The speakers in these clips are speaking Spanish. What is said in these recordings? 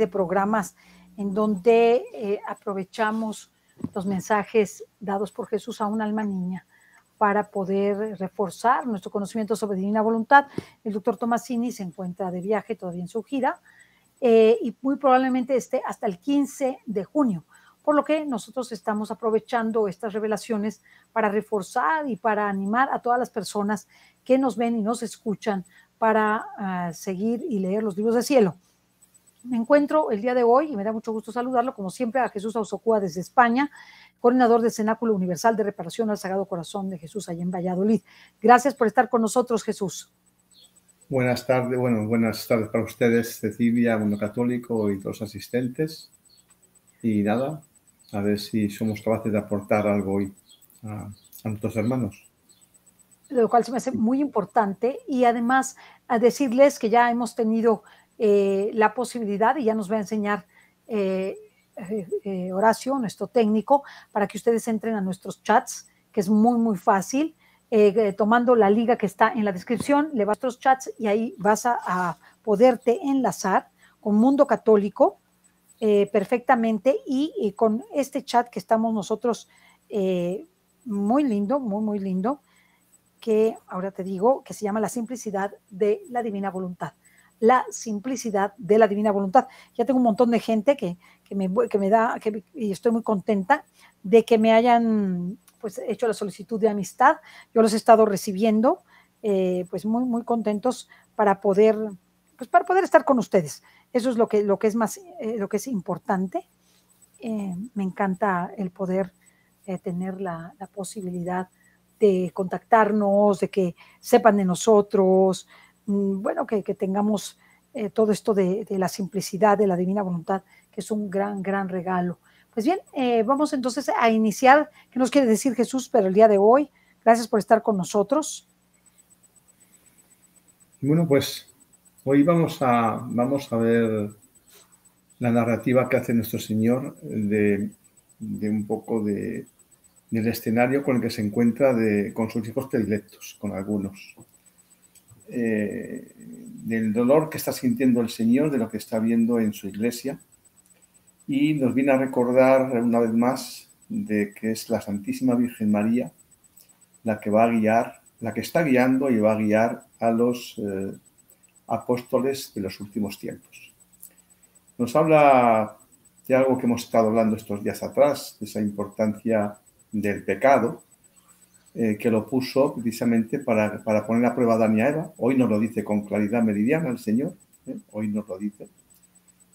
de programas en donde eh, aprovechamos los mensajes dados por Jesús a un alma niña para poder reforzar nuestro conocimiento sobre divina voluntad. El doctor Tomasini se encuentra de viaje todavía en su gira eh, y muy probablemente esté hasta el 15 de junio, por lo que nosotros estamos aprovechando estas revelaciones para reforzar y para animar a todas las personas que nos ven y nos escuchan para ah, seguir y leer los libros del cielo. Me encuentro el día de hoy y me da mucho gusto saludarlo, como siempre, a Jesús Ausocúa desde España, coordinador del Cenáculo Universal de Reparación al Sagrado Corazón de Jesús allá en Valladolid. Gracias por estar con nosotros, Jesús. Buenas tardes, bueno, buenas tardes para ustedes, Cecilia, Mundo Católico y todos los asistentes. Y nada, a ver si somos capaces de aportar algo hoy a, a nuestros hermanos lo cual se me hace muy importante y además a decirles que ya hemos tenido eh, la posibilidad, y ya nos va a enseñar eh, eh, Horacio, nuestro técnico, para que ustedes entren a nuestros chats, que es muy, muy fácil. tomando la liga que está en la descripción, le vas a nuestros chats y ahí vas a, poderte enlazar con Mundo Católico perfectamente y, con este chat que estamos nosotros muy lindo, muy, muy lindo, que ahora te digo, que se llama La simplicidad de la divina voluntad la simplicidad de la divina voluntad. Ya tengo un montón de gente que, me, que me, da, que, y estoy muy contenta de que me hayan pues, hecho la solicitud de amistad. Yo los he estado recibiendo, eh, pues muy, muy contentos para poder, pues para poder estar con ustedes. Eso es lo que, lo que es más, eh, lo que es importante. Eh, me encanta el poder tener la, la posibilidad de contactarnos, de que sepan de nosotros, bueno, que, tengamos eh, todo esto de, la simplicidad, de la divina voluntad, que es un gran, gran regalo. Pues bien, eh, vamos entonces a iniciar. ¿Qué nos quiere decir Jesús pero el día de hoy? Gracias por estar con nosotros. Bueno, pues hoy vamos a, vamos a ver la narrativa que hace nuestro Señor de, un poco de, del escenario con el que se encuentra con sus hijos predilectos, con algunos. Eh, del dolor que está sintiendo el Señor, de lo que está viendo en su iglesia. Y nos viene a recordar una vez más de que es la Santísima Virgen María la que va a guiar, la que está guiando y va a guiar a los eh, apóstoles de los últimos tiempos. Nos habla de algo que hemos estado hablando estos días atrás, de esa importancia del pecado, eh, que lo puso precisamente para, para, poner a prueba a Dani Eva. Hoy nos lo dice con claridad meridiana el Señor, ¿eh? hoy nos lo dice.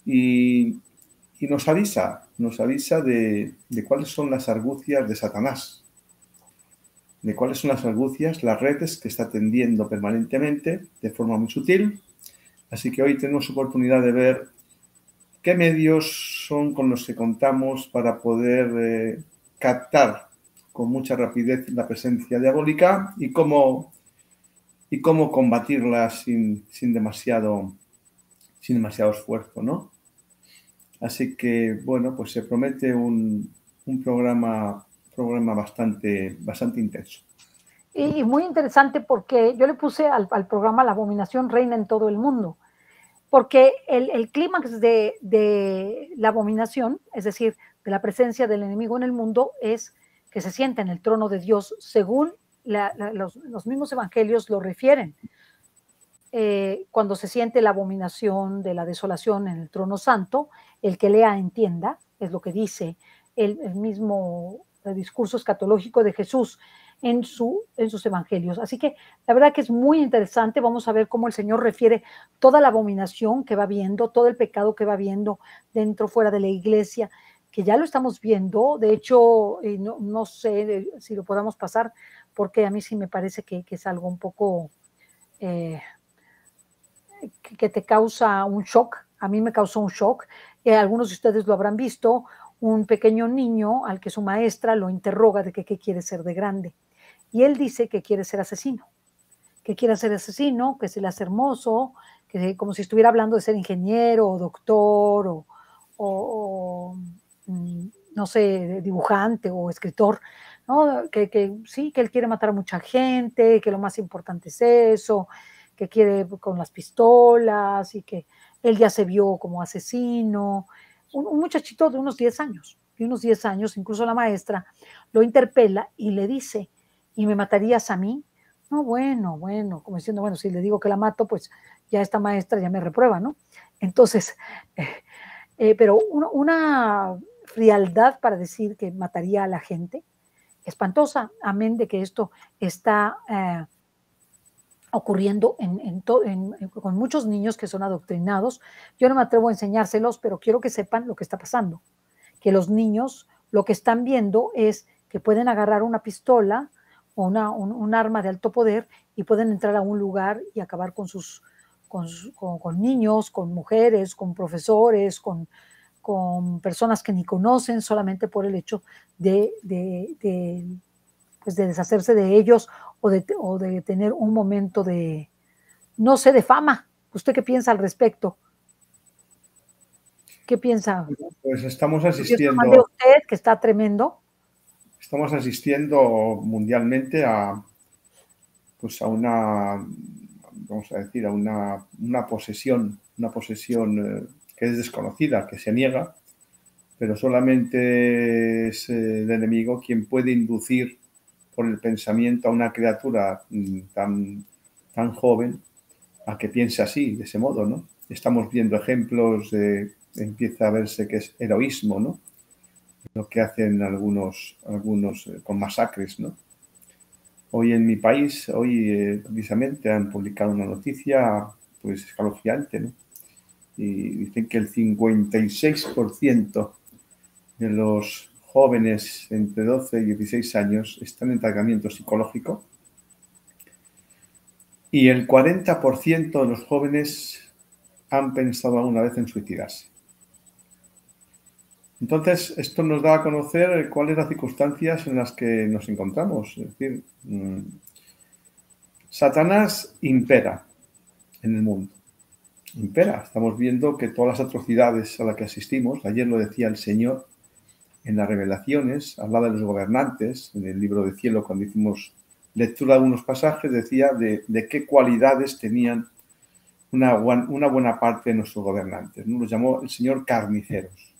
Y, y, nos avisa, nos avisa de, de, cuáles son las argucias de Satanás, de cuáles son las argucias, las redes que está tendiendo permanentemente de forma muy sutil. Así que hoy tenemos oportunidad de ver qué medios son con los que contamos para poder eh, captar con mucha rapidez la presencia diabólica y cómo, y cómo combatirla sin, sin, demasiado, sin demasiado esfuerzo, ¿no? Así que, bueno, pues se promete un, un programa, programa bastante, bastante intenso. Y muy interesante porque yo le puse al, programa La abominación reina en todo el mundo, porque el, el clímax de, de la abominación, es decir, de la presencia del enemigo en el mundo, es que se sienta en el trono de Dios, según los, mismos evangelios lo refieren. Eh, cuando se siente la abominación de la desolación en el trono santo, el que lea entienda, es lo que dice el, mismo discurso escatológico de Jesús en, su, en sus evangelios. Así que la verdad que es muy interesante. Vamos a ver cómo el Señor refiere toda la abominación que va viendo, todo el pecado que va viendo dentro, fuera de la iglesia, que ya lo estamos viendo. De hecho, eh, no, sé si lo podamos pasar, porque a mí sí me parece que, es algo un poco eh, que, te causa un shock. A mí me causó un shock. Eh, algunos de ustedes lo habrán visto. Un pequeño niño al que su maestra lo interroga de que qué quiere ser de grande. Y él dice que quiere ser asesino, que quiere ser asesino, que se le hace hermoso, que como si estuviera hablando de ser ingeniero o doctor o no sé, dibujante o escritor, ¿no? Que, sí, que él quiere matar a mucha gente, que lo más importante es eso, que quiere con las pistolas y que él ya se vio como asesino, un, muchachito de unos 10 años, de unos 10 años, incluso la maestra lo interpela y le dice, ¿y me matarías a mí? No, bueno, bueno, como diciendo, bueno, si le digo que la mato, pues ya esta maestra ya me reprueba, ¿no? Entonces, eh, pero una frialdad para decir que mataría a la gente, espantosa, amén de que esto está eh, ocurriendo en, con muchos niños que son adoctrinados. Yo no me atrevo a enseñárselos, pero quiero que sepan lo que está pasando, que los niños lo que están viendo es que pueden agarrar una pistola o una, un, arma de alto poder y pueden entrar a un lugar y acabar con sus con niños, con mujeres, con profesores, con, con personas que ni conocen solamente por el hecho de, pues de deshacerse de ellos o de, o de, tener un momento de, no sé, de fama. ¿Usted qué piensa al respecto? ¿Qué piensa? Pues estamos asistiendo. De usted, que está tremendo. Estamos asistiendo mundialmente a, pues a una, vamos a decir, a una, una posesión, una posesión eh, que es desconocida, que se niega, pero solamente es eh, el enemigo quien puede inducir por el pensamiento a una criatura mm, tan, tan joven a que piense así, de ese modo, ¿no? Estamos viendo ejemplos de, empieza a verse que es heroísmo, ¿no? Lo que hacen algunos, algunos eh, con masacres, ¿no? Hoy en mi país, hoy eh, precisamente han publicado una noticia, pues escalofriante, ¿no? Y dicen que el 56% de los jóvenes entre 12 y 16 años están en tratamiento psicológico y el 40% de los jóvenes han pensado alguna vez en suicidarse. Entonces, esto nos da a conocer cuáles las circunstancias en las que nos encontramos. Es decir, mm, Satanás impera en el mundo impera. Estamos viendo que todas las atrocidades a las que asistimos, ayer lo decía el Señor en las revelaciones, hablaba de los gobernantes, en el libro de cielo, cuando hicimos lectura de algunos pasajes, decía de, qué cualidades tenían una, buena parte de nuestros gobernantes. ¿no? Los llamó el Señor carniceros.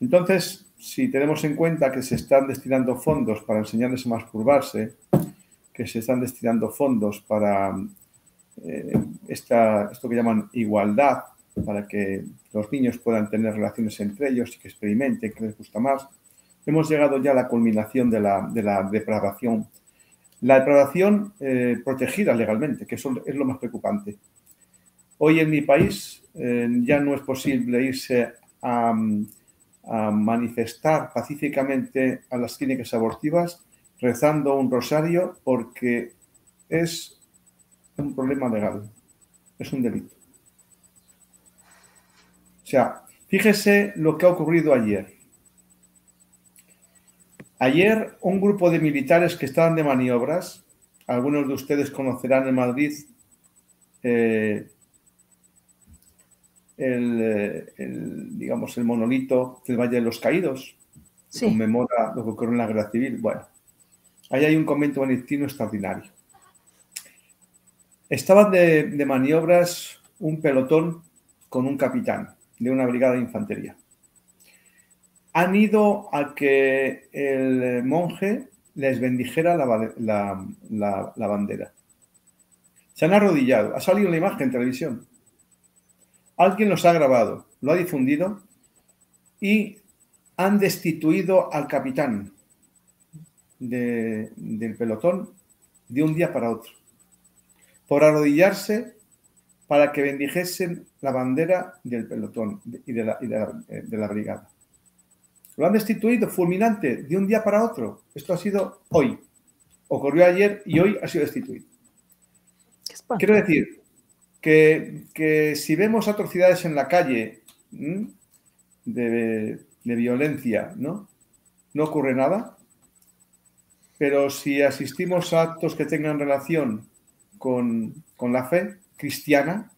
Entonces, si tenemos en cuenta que se están destinando fondos para enseñarles a masturbarse, que se están destinando fondos para eh, esta, esto que llaman igualdad, para que los niños puedan tener relaciones entre ellos y que experimenten que les gusta más, hemos llegado ya a la culminación de la, de la depravación. La depravación eh, protegida legalmente, que eso es lo más preocupante. Hoy en mi país eh, ya no es posible irse a, a manifestar pacíficamente a las clínicas abortivas rezando un rosario porque es un problema legal, es un delito. O sea, fíjese lo que ha ocurrido ayer. Ayer un grupo de militares que estaban de maniobras, algunos de ustedes conocerán en Madrid eh, el, digamos, el monolito del Valle de los Caídos, que conmemora lo que ocurrió en la guerra civil. Bueno, ahí hay un convento benedictino extraordinario. Estaban de, maniobras un pelotón con un capitán de una brigada de infantería. Han ido a que el monje les bendijera la, bandera. Se han arrodillado. Ha salido la imagen en televisión. Alguien los ha grabado, lo ha difundido y han destituido al capitán del pelotón de un día para otro por arrodillarse para que bendijesen la bandera del pelotón y de la, eh, de la, brigada. Lo han destituido fulminante de un día para otro. Esto ha sido hoy. Ocurrió ayer y hoy ha sido destituido. Quiero decir que, si vemos atrocidades en la calle de, de, violencia, ¿no? no ocurre nada. Pero si asistimos a actos que tengan relación con, la fe cristiana,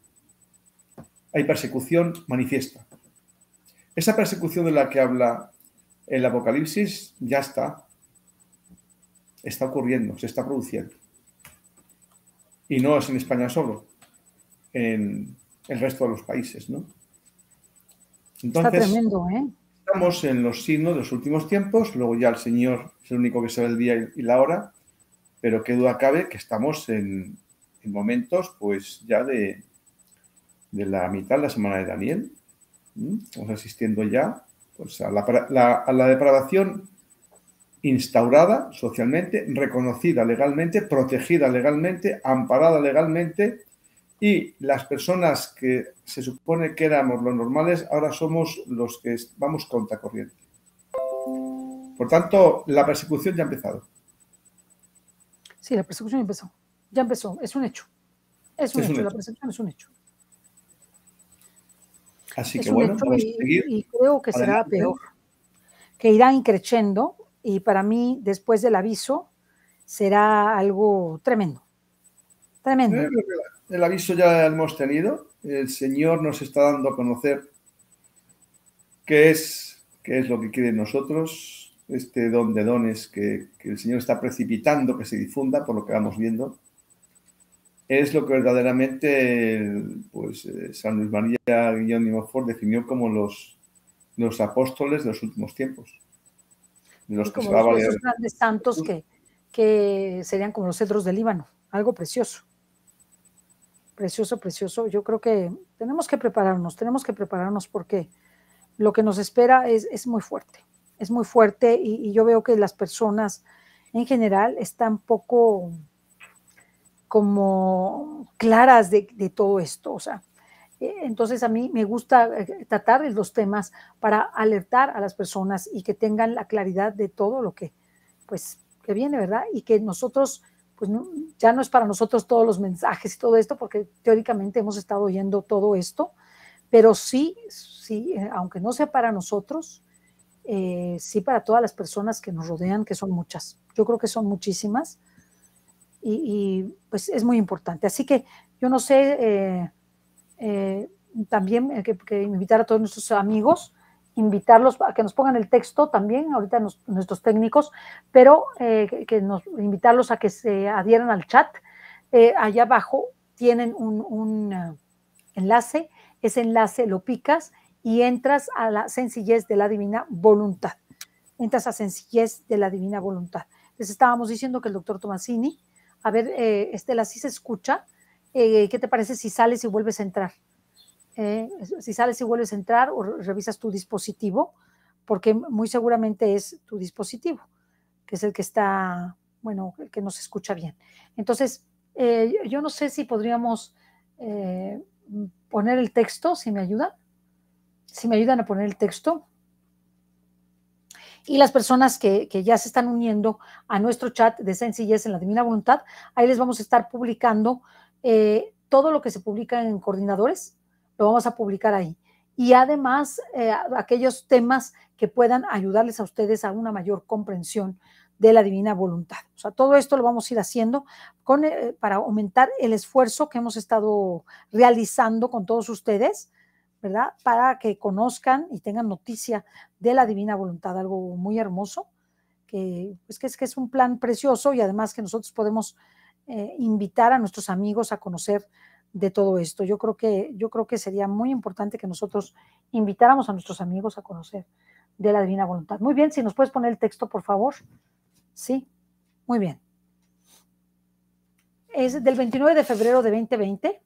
hay persecución manifiesta. Esa persecución de la que habla el Apocalipsis ya está. Está ocurriendo, se está produciendo. Y no es en España solo. En, el resto de los países, ¿no? Entonces, Está tremendo, ¿eh? Estamos en los signos de los últimos tiempos, luego ya el Señor es el único que sabe el día y la hora, pero qué duda cabe que estamos en, momentos, pues ya de, de, la mitad de la semana de Daniel. Estamos asistiendo ya pues, a, la, la depravación instaurada socialmente, reconocida legalmente, protegida legalmente, amparada legalmente y las personas que se supone que éramos los normales, ahora somos los que vamos contra corriente. Por tanto, la persecución ya ha empezado. Sí, la persecución empezó. Ya empezó, es un hecho. Es un, hecho. la persecución es un hecho. Así que bueno, vamos y, a seguir. Y creo que será peor, que irá increciendo y para mí, después del aviso, será algo tremendo. Tremendo. Eh, el aviso ya hemos tenido. El Señor nos está dando a conocer qué es, qué es lo que quiere nosotros, este don de dones que, el Señor está precipitando que se difunda por lo que vamos viendo. Es lo que verdaderamente pues, eh, San Luis María Guillón y definió como los, los apóstoles de los últimos tiempos. De los que se va esos grandes santos que, que serían como los cedros del Líbano, algo precioso. Precioso, precioso. Yo creo que tenemos que prepararnos, tenemos que prepararnos porque lo que nos espera es, muy fuerte, es muy fuerte y, yo veo que las personas en general están poco como claras de, todo esto. O sea, eh, entonces a mí me gusta eh, tratar los temas para alertar a las personas y que tengan la claridad de todo lo que, pues, que viene, ¿verdad? Y que nosotros pues ya no es para nosotros todos los mensajes y todo esto, porque teóricamente hemos estado oyendo todo esto, pero sí, sí, eh, aunque no sea para nosotros, sí para todas las personas que nos rodean, que son muchas. Yo creo que son muchísimas y, pues es muy importante. Así que yo no sé, eh, también que, que, invitar a todos nuestros amigos invitarlos a que nos pongan el texto también, ahorita nuestros técnicos, pero eh, que, nos invitarlos a que se adhieran al chat. Eh, allá abajo tienen un, uh, enlace, ese enlace lo picas y entras a la sencillez de la divina voluntad. Entras a sencillez de la divina voluntad. Les estábamos diciendo que el doctor Tomasini, a ver, eh, Estela, si se escucha, ¿qué te parece si sales y vuelves a entrar? Eh, si sales y vuelves a entrar o revisas tu dispositivo, porque muy seguramente es tu dispositivo, que es el que está, bueno, el que nos escucha bien. Entonces, eh, yo no sé si podríamos eh, poner el texto, si me ayudan, si me ayudan a poner el texto. Y las personas que, que, ya se están uniendo a nuestro chat de Sencillez en la Divina Voluntad, ahí les vamos a estar publicando todo lo que se publica en coordinadores, lo vamos a publicar ahí. Y además, eh, aquellos temas que puedan ayudarles a ustedes a una mayor comprensión de la divina voluntad. O sea, todo esto lo vamos a ir haciendo con, eh, para aumentar el esfuerzo que hemos estado realizando con todos ustedes, ¿verdad? Para que conozcan y tengan noticia de la divina voluntad, algo muy hermoso, que, pues, que, es, que es un plan precioso y además que nosotros podemos eh, invitar a nuestros amigos a conocer de todo esto. Yo creo que, yo creo que sería muy importante que nosotros invitáramos a nuestros amigos a conocer de la divina voluntad. Muy bien, si nos puedes poner el texto, por favor. Sí, muy bien. Es del 29 de febrero de 2020.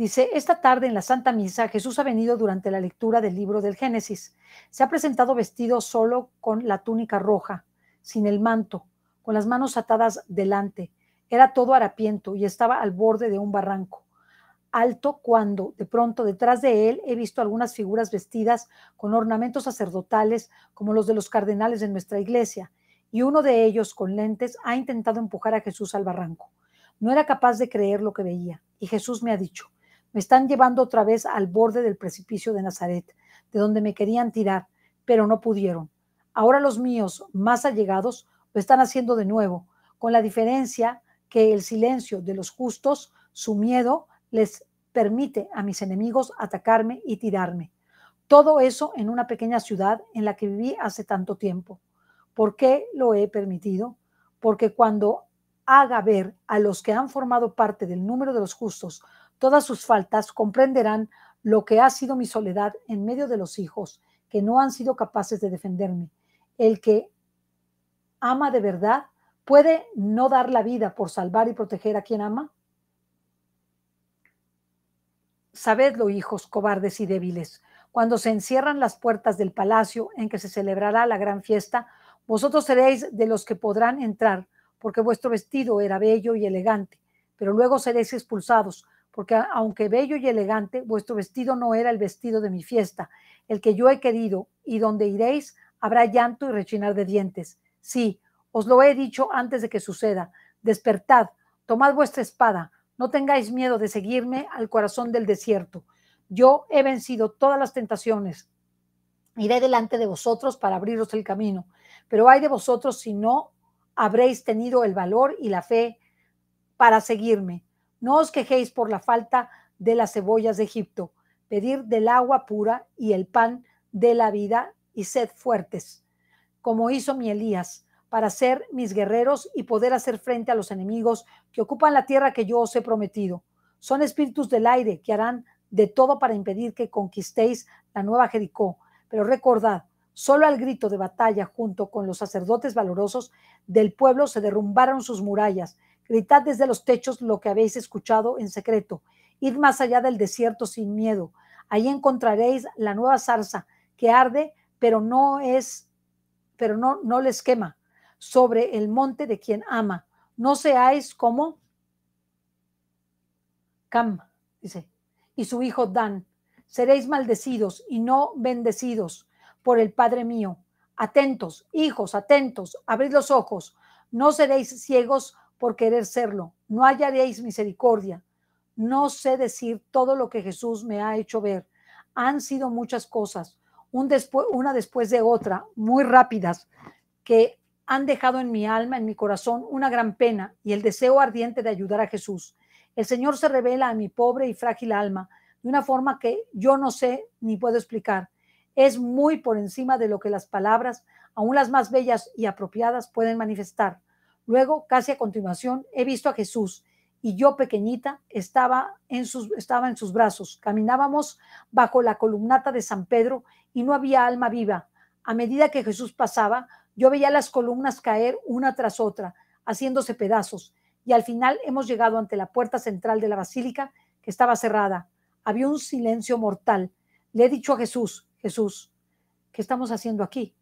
Dice, esta tarde en la Santa Misa Jesús ha venido durante la lectura del libro del Génesis. Se ha presentado vestido solo con la túnica roja, sin el manto, con las manos atadas delante era todo harapiento y estaba al borde de un barranco alto cuando de pronto detrás de él he visto algunas figuras vestidas con ornamentos sacerdotales como los de los cardenales de nuestra iglesia, y uno de ellos con lentes ha intentado empujar a Jesús al barranco. No era capaz de creer lo que veía, y Jesús me ha dicho, me están llevando otra vez al borde del precipicio de Nazaret, de donde me querían tirar, pero no pudieron. Ahora los míos, más allegados, lo están haciendo de nuevo, con la diferencia que el silencio de los justos, su miedo, les permite a mis enemigos atacarme y tirarme. Todo eso en una pequeña ciudad en la que viví hace tanto tiempo. ¿Por qué lo he permitido? Porque cuando haga ver a los que han formado parte del número de los justos todas sus faltas, comprenderán lo que ha sido mi soledad en medio de los hijos que no han sido capaces de defenderme. El que ama de verdad puede no dar la vida por salvar y proteger a quien ama. Sabedlo, hijos cobardes y débiles, cuando se encierran las puertas del palacio en que se celebrará la gran fiesta, vosotros seréis de los que podrán entrar, porque vuestro vestido era bello y elegante, pero luego seréis expulsados, porque aunque bello y elegante, vuestro vestido no era el vestido de mi fiesta, el que yo he querido, y donde iréis habrá llanto y rechinar de dientes. Sí, os lo he dicho antes de que suceda. Despertad, tomad vuestra espada, no tengáis miedo de seguirme al corazón del desierto. Yo he vencido todas las tentaciones. Iré delante de vosotros para abriros el camino, pero hay de vosotros si no habréis tenido el valor y la fe para seguirme. No os quejéis por la falta de las cebollas de Egipto. Pedir del agua pura y el pan de la vida y sed fuertes, como hizo mi Elías, para ser mis guerreros y poder hacer frente a los enemigos que ocupan la tierra que yo os he prometido. Son espíritus del aire que harán de todo para impedir que conquistéis la nueva Jericó. Pero recordad, solo al grito de batalla junto con los sacerdotes valorosos del pueblo se derrumbaron sus murallas. Gritad desde los techos lo que habéis escuchado en secreto. Id más allá del desierto sin miedo. Ahí encontraréis la nueva zarza que arde, pero no es, pero no, no les quema, sobre el monte de quien ama. No seáis como Cam, dice, y su hijo Dan. Seréis maldecidos y no bendecidos por el Padre mío. Atentos, hijos, atentos, abrid los ojos. No seréis ciegos por querer serlo. No hallaréis misericordia. No sé decir todo lo que Jesús me ha hecho ver. Han sido muchas cosas, una después de otra, muy rápidas, que han dejado en mi alma, en mi corazón, una gran pena y el deseo ardiente de ayudar a Jesús. El Señor se revela a mi pobre y frágil alma de una forma que yo no sé ni puedo explicar. Es muy por encima de lo que las palabras, aun las más bellas y apropiadas, pueden manifestar. Luego, casi a continuación, he visto a Jesús y yo pequeñita estaba en sus, estaba en sus brazos. Caminábamos bajo la columnata de San Pedro y no había alma viva. A medida que Jesús pasaba, yo veía las columnas caer una tras otra, haciéndose pedazos, y al final hemos llegado ante la puerta central de la basílica que estaba cerrada. Había un silencio mortal. Le he dicho a Jesús, Jesús, ¿qué estamos haciendo aquí?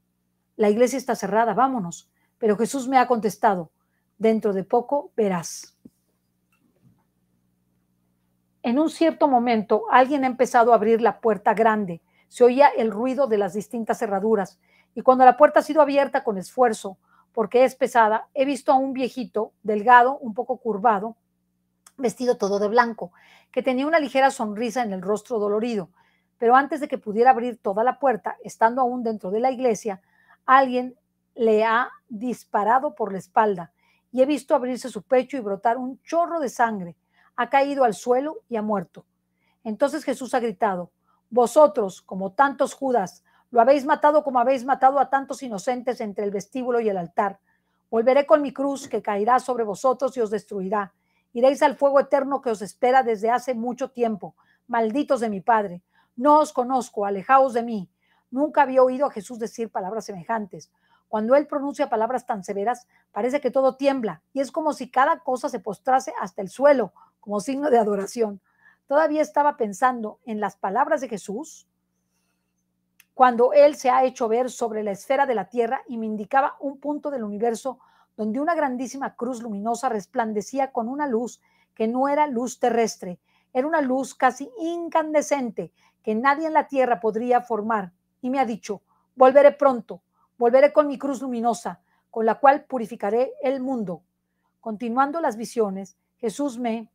La iglesia está cerrada, vámonos. Pero Jesús me ha contestado, dentro de poco verás. En un cierto momento, alguien ha empezado a abrir la puerta grande. Se oía el ruido de las distintas cerraduras. Y cuando la puerta ha sido abierta con esfuerzo, porque es pesada, he visto a un viejito, delgado, un poco curvado, vestido todo de blanco, que tenía una ligera sonrisa en el rostro dolorido. Pero antes de que pudiera abrir toda la puerta, estando aún dentro de la iglesia, alguien le ha disparado por la espalda y he visto abrirse su pecho y brotar un chorro de sangre. Ha caído al suelo y ha muerto. Entonces Jesús ha gritado, vosotros, como tantos Judas, lo habéis matado como habéis matado a tantos inocentes entre el vestíbulo y el altar. Volveré con mi cruz que caerá sobre vosotros y os destruirá. Iréis al fuego eterno que os espera desde hace mucho tiempo. Malditos de mi Padre. No os conozco, alejaos de mí. Nunca había oído a Jesús decir palabras semejantes. Cuando Él pronuncia palabras tan severas, parece que todo tiembla y es como si cada cosa se postrase hasta el suelo como signo de adoración. Todavía estaba pensando en las palabras de Jesús cuando Él se ha hecho ver sobre la esfera de la tierra y me indicaba un punto del universo donde una grandísima cruz luminosa resplandecía con una luz que no era luz terrestre, era una luz casi incandescente que nadie en la tierra podría formar. Y me ha dicho, volveré pronto, volveré con mi cruz luminosa, con la cual purificaré el mundo. Continuando las visiones, Jesús me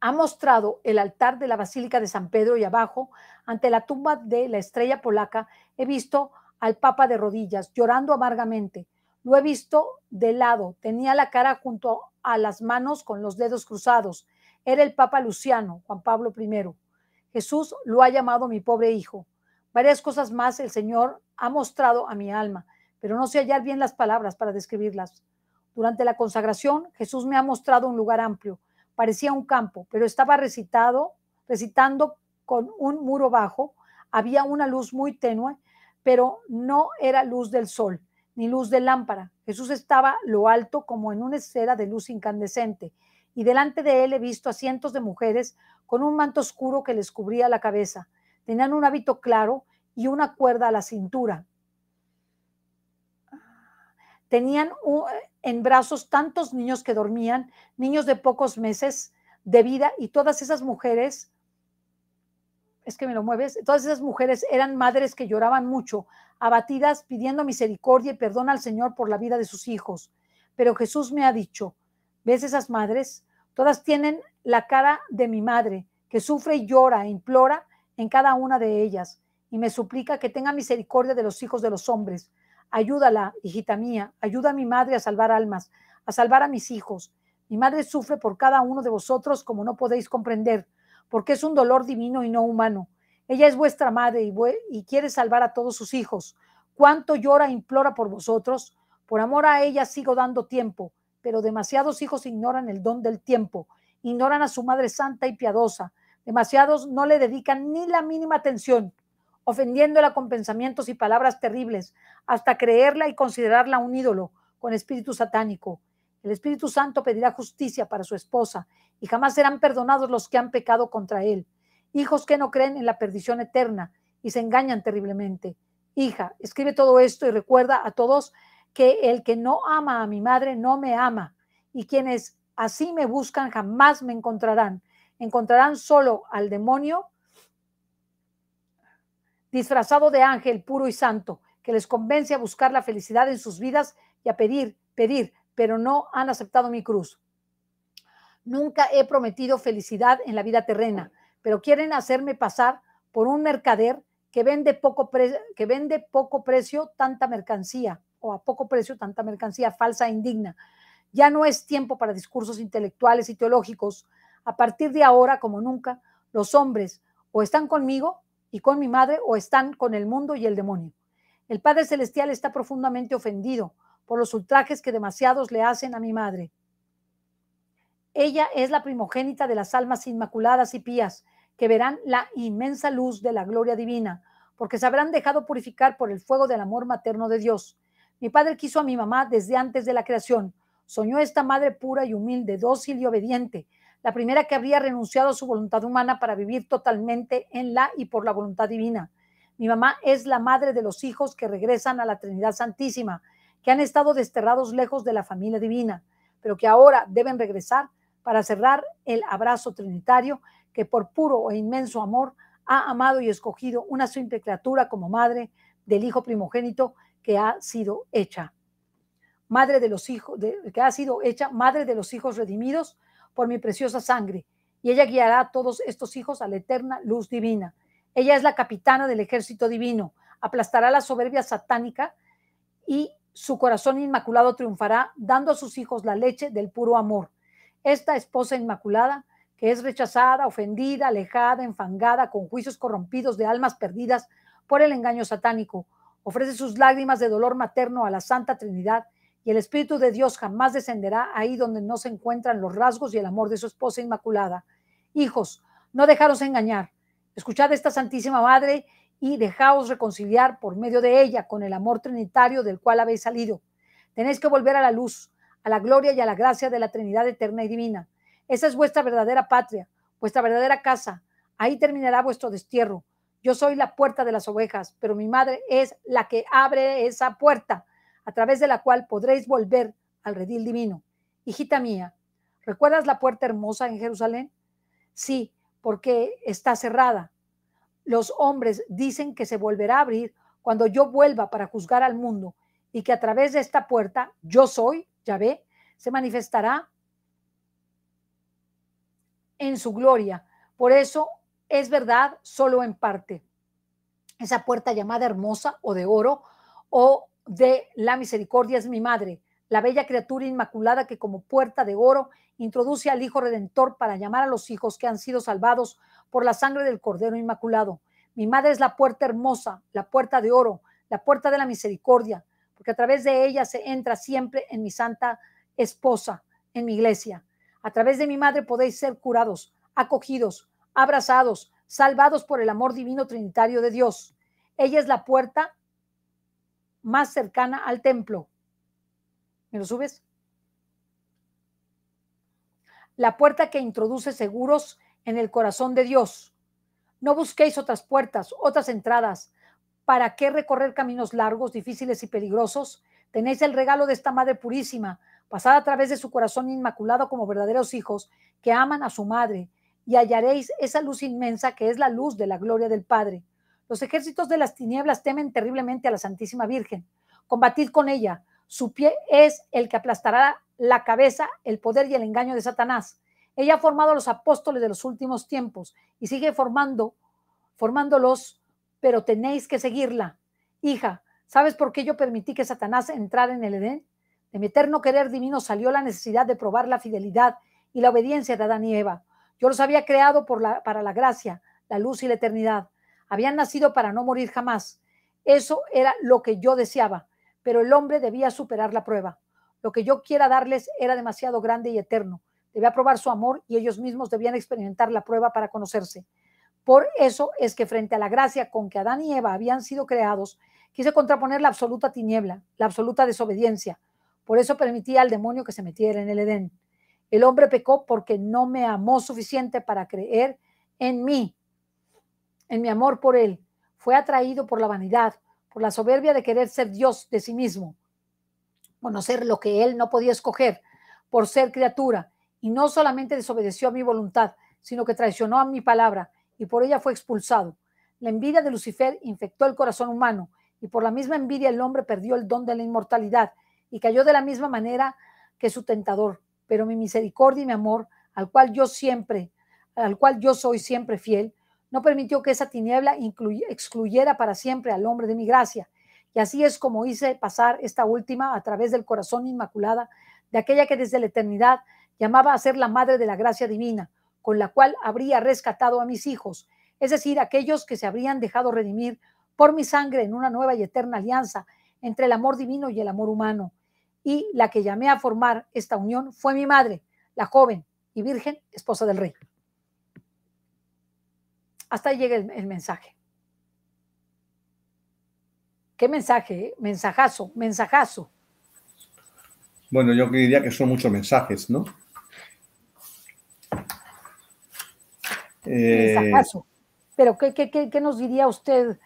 ha mostrado el altar de la Basílica de San Pedro y abajo, ante la tumba de la estrella polaca, he visto al Papa de rodillas, llorando amargamente. Lo he visto de lado, tenía la cara junto a las manos con los dedos cruzados. Era el Papa Luciano, Juan Pablo I. Jesús lo ha llamado mi pobre hijo. Varias cosas más el Señor ha mostrado a mi alma, pero no sé hallar bien las palabras para describirlas. Durante la consagración, Jesús me ha mostrado un lugar amplio. Parecía un campo, pero estaba recitado, recitando con un muro bajo. Había una luz muy tenue, pero no era luz del sol ni luz de lámpara. Jesús estaba lo alto como en una esfera de luz incandescente, y delante de él he visto a cientos de mujeres con un manto oscuro que les cubría la cabeza. Tenían un hábito claro y una cuerda a la cintura. Tenían en brazos tantos niños que dormían, niños de pocos meses de vida, y todas esas mujeres es que me lo mueves. Todas esas mujeres eran madres que lloraban mucho, abatidas, pidiendo misericordia y perdón al Señor por la vida de sus hijos. Pero Jesús me ha dicho, ¿ves esas madres? Todas tienen la cara de mi madre, que sufre y llora e implora en cada una de ellas, y me suplica que tenga misericordia de los hijos de los hombres. Ayúdala, hijita mía, ayuda a mi madre a salvar almas, a salvar a mis hijos. Mi madre sufre por cada uno de vosotros como no podéis comprender porque es un dolor divino y no humano. Ella es vuestra madre y, quiere salvar a todos sus hijos. Cuánto llora e implora por vosotros. Por amor a ella sigo dando tiempo, pero demasiados hijos ignoran el don del tiempo, ignoran a su Madre Santa y piadosa. Demasiados no le dedican ni la mínima atención, ofendiéndola con pensamientos y palabras terribles, hasta creerla y considerarla un ídolo con espíritu satánico. El Espíritu Santo pedirá justicia para su esposa y jamás serán perdonados los que han pecado contra él. Hijos que no creen en la perdición eterna y se engañan terriblemente. Hija, escribe todo esto y recuerda a todos que el que no ama a mi madre no me ama y quienes así me buscan jamás me encontrarán. Encontrarán solo al demonio disfrazado de ángel puro y santo, que les convence a buscar la felicidad en sus vidas y a pedir, pedir, pero no han aceptado mi cruz. Nunca he prometido felicidad en la vida terrena, pero quieren hacerme pasar por un mercader que vende poco, que vende poco precio tanta mercancía o a poco precio tanta mercancía falsa e indigna. Ya no es tiempo para discursos intelectuales y teológicos. A partir de ahora, como nunca, los hombres o están conmigo y con mi madre o están con el mundo y el demonio. El Padre Celestial está profundamente ofendido por los ultrajes que demasiados le hacen a mi madre. Ella es la primogénita de las almas inmaculadas y pías, que verán la inmensa luz de la gloria divina, porque se habrán dejado purificar por el fuego del amor materno de Dios. Mi padre quiso a mi mamá desde antes de la creación. Soñó esta madre pura y humilde, dócil y obediente, la primera que habría renunciado a su voluntad humana para vivir totalmente en la y por la voluntad divina. Mi mamá es la madre de los hijos que regresan a la Trinidad Santísima, que han estado desterrados lejos de la familia divina, pero que ahora deben regresar para cerrar el abrazo trinitario que por puro e inmenso amor ha amado y escogido una simple criatura como madre del hijo primogénito que ha sido hecha madre de los hijos que ha sido hecha madre de los hijos redimidos por mi preciosa sangre y ella guiará a todos estos hijos a la eterna luz divina. Ella es la capitana del ejército divino, aplastará la soberbia satánica y su corazón inmaculado triunfará, dando a sus hijos la leche del puro amor. Esta esposa inmaculada, que es rechazada, ofendida, alejada, enfangada, con juicios corrompidos de almas perdidas por el engaño satánico, ofrece sus lágrimas de dolor materno a la Santa Trinidad y el Espíritu de Dios jamás descenderá ahí donde no se encuentran los rasgos y el amor de su esposa inmaculada. Hijos, no dejaros engañar. Escuchad esta Santísima Madre y dejaos reconciliar por medio de ella con el amor trinitario del cual habéis salido. Tenéis que volver a la luz, a la gloria y a la gracia de la Trinidad eterna y divina. Esa es vuestra verdadera patria, vuestra verdadera casa. Ahí terminará vuestro destierro. Yo soy la puerta de las ovejas, pero mi madre es la que abre esa puerta, a través de la cual podréis volver al redil divino. Hijita mía, ¿recuerdas la puerta hermosa en Jerusalén? Sí, porque está cerrada, los hombres dicen que se volverá a abrir cuando yo vuelva para juzgar al mundo y que a través de esta puerta yo soy, ya ve, se manifestará en su gloria. Por eso es verdad solo en parte. Esa puerta llamada hermosa o de oro o de la misericordia es mi madre, la bella criatura inmaculada que como puerta de oro introduce al Hijo Redentor para llamar a los hijos que han sido salvados por la sangre del Cordero Inmaculado. Mi madre es la puerta hermosa, la puerta de oro, la puerta de la misericordia, porque a través de ella se entra siempre en mi santa esposa en mi iglesia. A través de mi madre podéis ser curados, acogidos, abrazados, salvados por el amor divino trinitario de Dios. Ella es la puerta más cercana al templo. ¿Me lo subes? La puerta que introduce seguros en el corazón de Dios. No busquéis otras puertas, otras entradas. ¿Para qué recorrer caminos largos, difíciles y peligrosos? Tenéis el regalo de esta Madre Purísima, pasada a través de su corazón inmaculado como verdaderos hijos que aman a su Madre, y hallaréis esa luz inmensa que es la luz de la gloria del Padre. Los ejércitos de las tinieblas temen terriblemente a la Santísima Virgen. Combatid con ella. Su pie es el que aplastará la cabeza, el poder y el engaño de Satanás. Ella ha formado a los apóstoles de los últimos tiempos y sigue formando, formándolos, pero tenéis que seguirla. Hija, ¿sabes por qué yo permití que Satanás entrara en el Edén? De mi eterno querer divino salió la necesidad de probar la fidelidad y la obediencia de Adán y Eva. Yo los había creado para la gracia, la luz y la eternidad. Habían nacido para no morir jamás. Eso era lo que yo deseaba, pero el hombre debía superar la prueba. Lo que yo quiera darles era demasiado grande y eterno. Debía probar su amor y ellos mismos debían experimentar la prueba para conocerse. Por eso es que frente a la gracia con que Adán y Eva habían sido creados, quise contraponer la absoluta tiniebla, la absoluta desobediencia. Por eso permití al demonio que se metiera en el Edén. El hombre pecó porque no me amó suficiente para creer en mí, en mi amor por él. Fue atraído por la vanidad, por la soberbia de querer ser Dios de sí mismo, conocer lo que él no podía escoger, por ser criatura, y no solamente desobedeció a mi voluntad, sino que traicionó a mi palabra, y por ella fue expulsado. La envidia de Lucifer infectó el corazón humano, y por la misma envidia el hombre perdió el don de la inmortalidad, y cayó de la misma manera que su tentador pero mi misericordia y mi amor, al cual yo siempre, al cual yo soy siempre fiel, no permitió que esa tiniebla excluyera para siempre al hombre de mi gracia. Y así es como hice pasar esta última a través del corazón inmaculada de aquella que desde la eternidad llamaba a ser la madre de la gracia divina, con la cual habría rescatado a mis hijos, es decir, aquellos que se habrían dejado redimir por mi sangre en una nueva y eterna alianza entre el amor divino y el amor humano y la que llamé a formar esta unión fue mi madre, la joven y virgen esposa del rey. Hasta ahí llega el, mensaje. ¿Qué mensaje? Eh? Mensajazo, mensajazo. Bueno, yo diría que son muchos mensajes, ¿no? Mensajazo. Pero ¿qué, qué, nos diría usted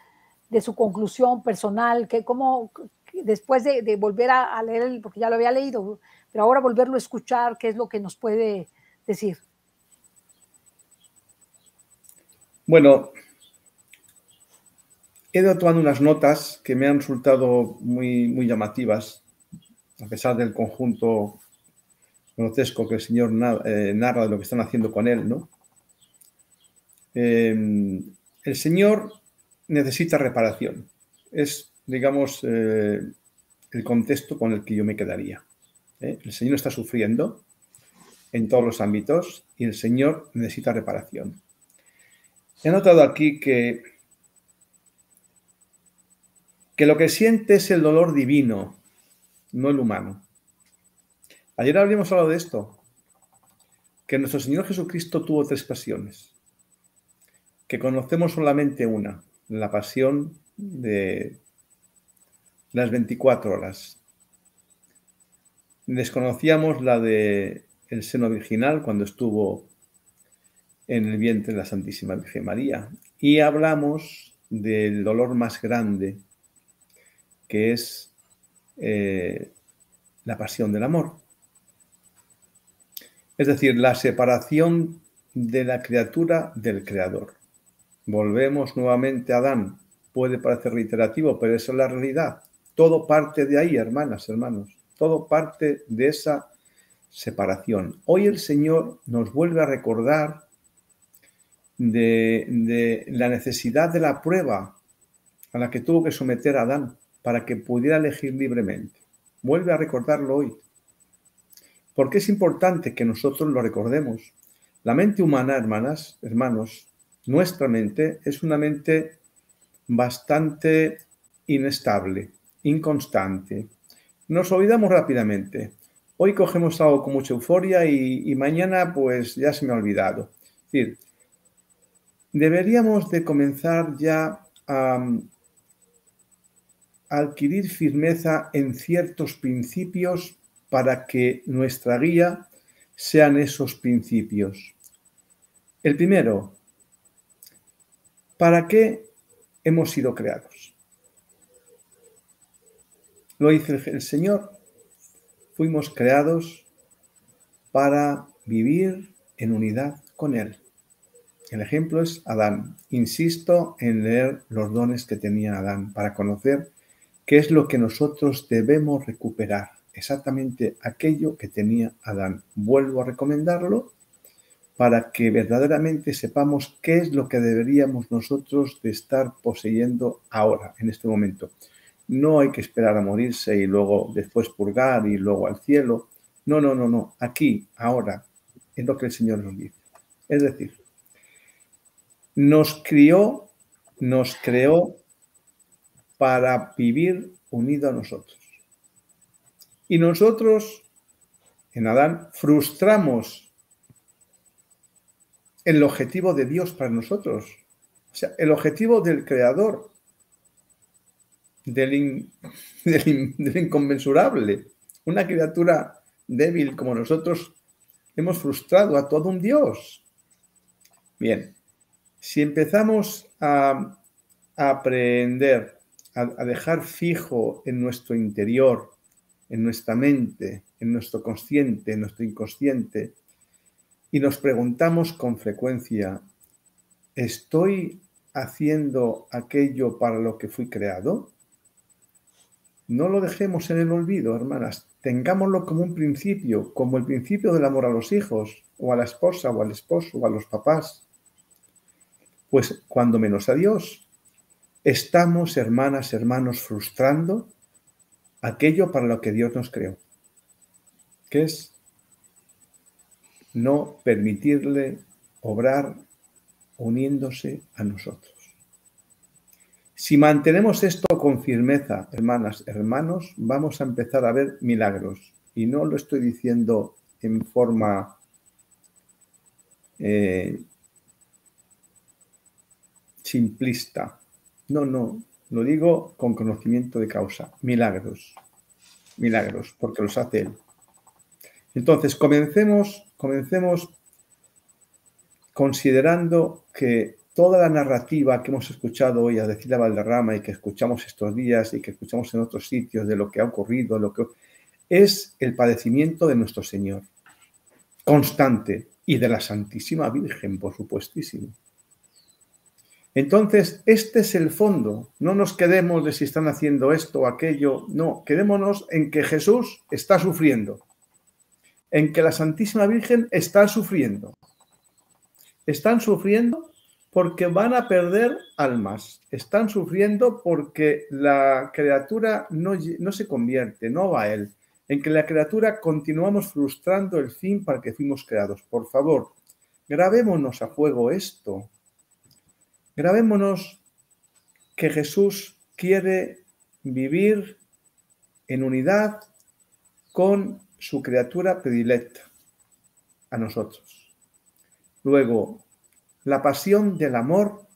de su conclusión personal? ¿Qué, cómo, después de, volver a, leer, porque ya lo había leído, pero ahora volverlo a escuchar, ¿qué es lo que nos puede decir? Bueno, he ido tomando unas notas que me han resultado muy, muy llamativas, a pesar del conjunto grotesco que el Señor eh, narra de lo que están haciendo con él, ¿no? Eh, el Señor necesita reparación. Es digamos, eh, el contexto con el que yo me quedaría. ¿eh? El Señor está sufriendo en todos los ámbitos y el Señor necesita reparación. He notado aquí que, que lo que siente es el dolor divino, no el humano. Ayer habíamos hablado de esto, que nuestro Señor Jesucristo tuvo tres pasiones, que conocemos solamente una, la pasión de, las 24 horas. Desconocíamos la de el seno virginal cuando estuvo en el vientre de la Santísima Virgen María y hablamos del dolor más grande que es eh, la pasión del amor. Es decir, la separación de la criatura del creador. Volvemos nuevamente a Adán. Puede parecer reiterativo, pero eso es la realidad. Todo parte de ahí, hermanas, hermanos. Todo parte de esa separación. Hoy el Señor nos vuelve a recordar de, la necesidad de la prueba a la que tuvo que someter a Adán para que pudiera elegir libremente. Vuelve a recordarlo hoy. Porque es importante que nosotros lo recordemos. La mente humana, hermanas, hermanos, nuestra mente es una mente bastante inestable inconstante. Nos olvidamos rápidamente. hoy cogemos algo con mucha euforia y, mañana pues ya se me ha olvidado. Es decir, deberíamos de comenzar ya a, a adquirir firmeza en ciertos principios para que nuestra guía sean esos principios. El primero, ¿para qué hemos sido creados? Lo dice el Señor, fuimos creados para vivir en unidad con Él. El ejemplo es Adán. Insisto en leer los dones que tenía Adán para conocer qué es lo que nosotros debemos recuperar. Exactamente aquello que tenía Adán. Vuelvo a recomendarlo para que verdaderamente sepamos qué es lo que deberíamos nosotros de estar poseyendo ahora, en este momento. No hay que esperar a morirse y luego después purgar y luego al cielo. No, no, no, no. Aquí, ahora, es lo que el Señor nos dice. Es decir, nos crió, nos creó para vivir unido a nosotros. Y nosotros, en Adán, frustramos el objetivo de Dios para nosotros. O sea, el objetivo del Creador del, inconmensurable. Una criatura débil como nosotros hemos frustrado a todo un Dios. Bien, si empezamos a, aprender, a, a dejar fijo en nuestro interior, en nuestra mente, en nuestro consciente, en nuestro inconsciente, y nos preguntamos con frecuencia, ¿estoy haciendo aquello para lo que fui creado? No lo dejemos en el olvido, hermanas. Tengámoslo como un principio, como el principio del amor a los hijos, o a la esposa, o al esposo, o a los papás. Pues cuando menos a Dios, estamos, hermanas, hermanos, frustrando aquello para lo que Dios nos creó, que es no permitirle obrar uniéndose a nosotros. Si mantenemos esto con firmeza, hermanas, hermanos, vamos a empezar a ver milagros. Y no lo estoy diciendo en forma eh, simplista. No, no, lo digo con conocimiento de causa. Milagros. Milagros, porque los hace Él. Entonces, comencemos, comencemos considerando que toda la narrativa que hemos escuchado hoy a decir a Valderrama y que escuchamos estos días y que escuchamos en otros sitios de lo que ha ocurrido, lo que es el padecimiento de nuestro Señor, constante, y de la Santísima Virgen, por supuestísimo. Entonces, este es el fondo. No nos quedemos de si están haciendo esto o aquello. No, quedémonos en que Jesús está sufriendo. En que la Santísima Virgen está sufriendo. Están sufriendo porque van a perder almas. Están sufriendo porque la criatura no, se convierte, no va a Él. En que la criatura continuamos frustrando el fin para que fuimos creados. Por favor, grabémonos a fuego esto. Grabémonos que Jesús quiere vivir en unidad con su criatura predilecta, a nosotros. Luego, la pasión del amor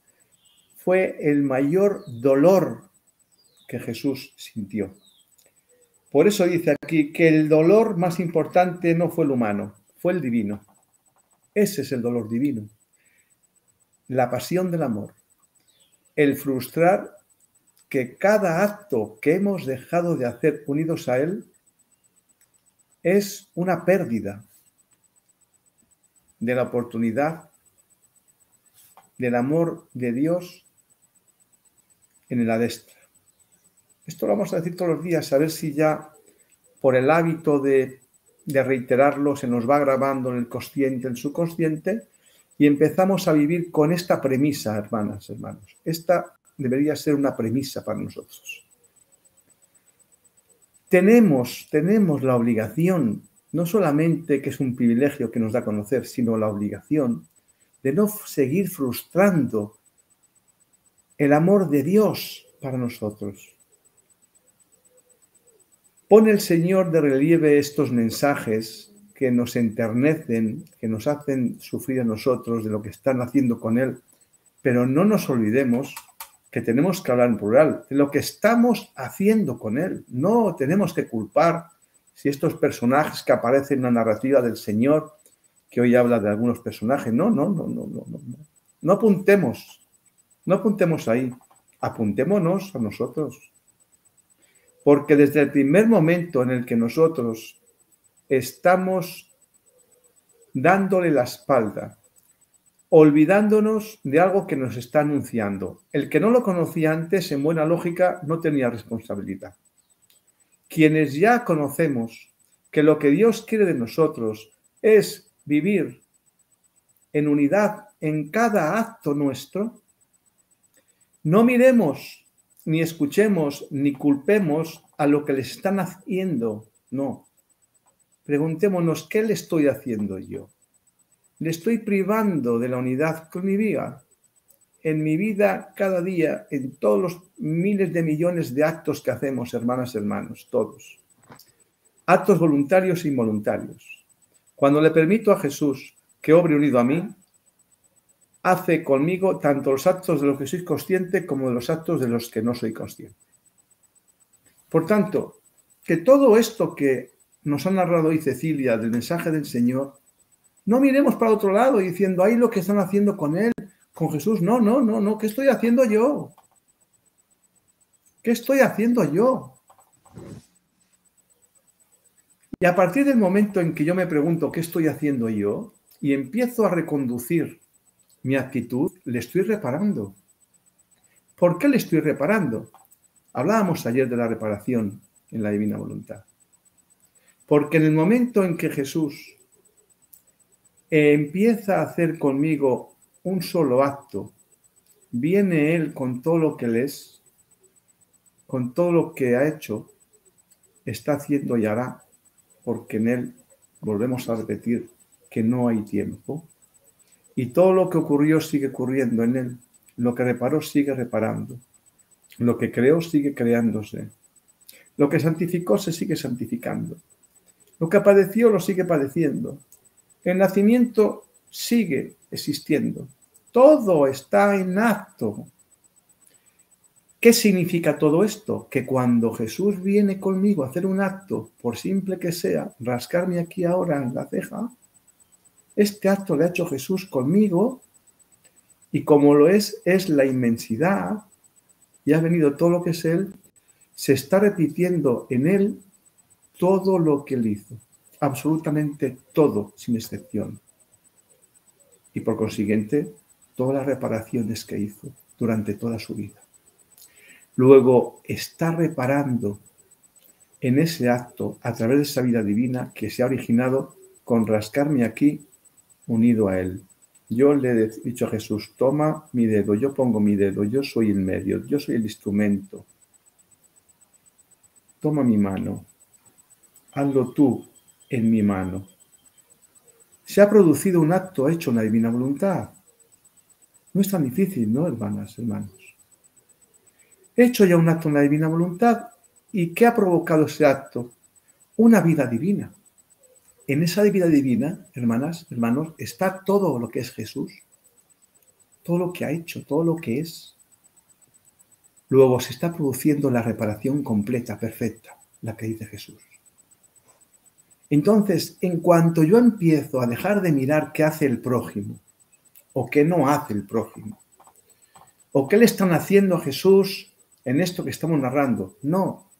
fue el mayor dolor que Jesús sintió. Por eso dice aquí que el dolor más importante no fue el humano, fue el divino. Ese es el dolor divino. La pasión del amor. El frustrar que cada acto que hemos dejado de hacer unidos a Él es una pérdida de la oportunidad del amor de Dios en el adestra. Esto lo vamos a decir todos los días, a ver si ya por el hábito de, de reiterarlo se nos va grabando en el consciente, en el subconsciente, y empezamos a vivir con esta premisa, hermanas, hermanos. Esta debería ser una premisa para nosotros. Tenemos, tenemos la obligación, no solamente que es un privilegio que nos da a conocer, sino la obligación de no seguir frustrando el amor de Dios para nosotros. Pone el Señor de relieve estos mensajes que nos enternecen, que nos hacen sufrir a nosotros de lo que están haciendo con Él, pero no nos olvidemos que tenemos que hablar en plural, de lo que estamos haciendo con Él. No tenemos que culpar si estos personajes que aparecen en la narrativa del Señor, que hoy habla de algunos personajes, no, no, no, no, no, no. No apuntemos, no apuntemos ahí, apuntémonos a nosotros. Porque desde el primer momento en el que nosotros estamos dándole la espalda, olvidándonos de algo que nos está anunciando. El que no lo conocía antes, en buena lógica, no tenía responsabilidad. Quienes ya conocemos que lo que Dios quiere de nosotros es vivir en unidad en cada acto nuestro, no miremos ni escuchemos ni culpemos a lo que le están haciendo. No. Preguntémonos, ¿qué le estoy haciendo yo? ¿Le estoy privando de la unidad con mi vida? En mi vida, cada día, en todos los miles de millones de actos que hacemos, hermanas, hermanos, todos. Actos voluntarios e involuntarios. Cuando le permito a Jesús que obre unido a mí, hace conmigo tanto los actos de los que soy consciente como de los actos de los que no soy consciente. Por tanto, que todo esto que nos ha narrado hoy Cecilia del mensaje del Señor, no miremos para otro lado diciendo, ahí lo que están haciendo con Él, con Jesús. No, no, no, no, ¿qué estoy haciendo yo? ¿Qué estoy haciendo yo? Y a partir del momento en que yo me pregunto qué estoy haciendo yo y empiezo a reconducir mi actitud, le estoy reparando. ¿Por qué le estoy reparando? Hablábamos ayer de la reparación en la divina voluntad. Porque en el momento en que Jesús empieza a hacer conmigo un solo acto, viene Él con todo lo que Él es, con todo lo que ha hecho, está haciendo y hará, porque en Él volvemos a repetir que no hay tiempo, y todo lo que ocurrió sigue ocurriendo en él. Lo que reparó sigue reparando. Lo que creó sigue creándose. Lo que santificó se sigue santificando. Lo que padeció lo sigue padeciendo. El nacimiento sigue existiendo. Todo está en acto. ¿Qué significa todo esto? Que cuando Jesús viene conmigo a hacer un acto, por simple que sea, rascarme aquí ahora en la ceja, este acto le ha hecho Jesús conmigo y como lo es, es la inmensidad y ha venido todo lo que es Él, se está repitiendo en Él todo lo que Él hizo, absolutamente todo, sin excepción. Y por consiguiente, todas las reparaciones que hizo durante toda su vida. Luego está reparando en ese acto, a través de esa vida divina que se ha originado con rascarme aquí unido a Él. Yo le he dicho a Jesús, toma mi dedo, yo pongo mi dedo, yo soy el medio, yo soy el instrumento. Toma mi mano, hazlo tú en mi mano. Se ha producido un acto hecho en la divina voluntad. No es tan difícil, ¿no, hermanas, hermanos? He hecho ya un acto en la divina voluntad y ¿qué ha provocado ese acto? Una vida divina en esa vida divina, hermanas, hermanos, está todo lo que es Jesús, todo lo que ha hecho, todo lo que es. Luego se está produciendo la reparación completa, perfecta, la que dice Jesús. Entonces, en cuanto yo empiezo a dejar de mirar qué hace el prójimo o qué no hace el prójimo, o qué le están haciendo a Jesús en esto que estamos narrando, no,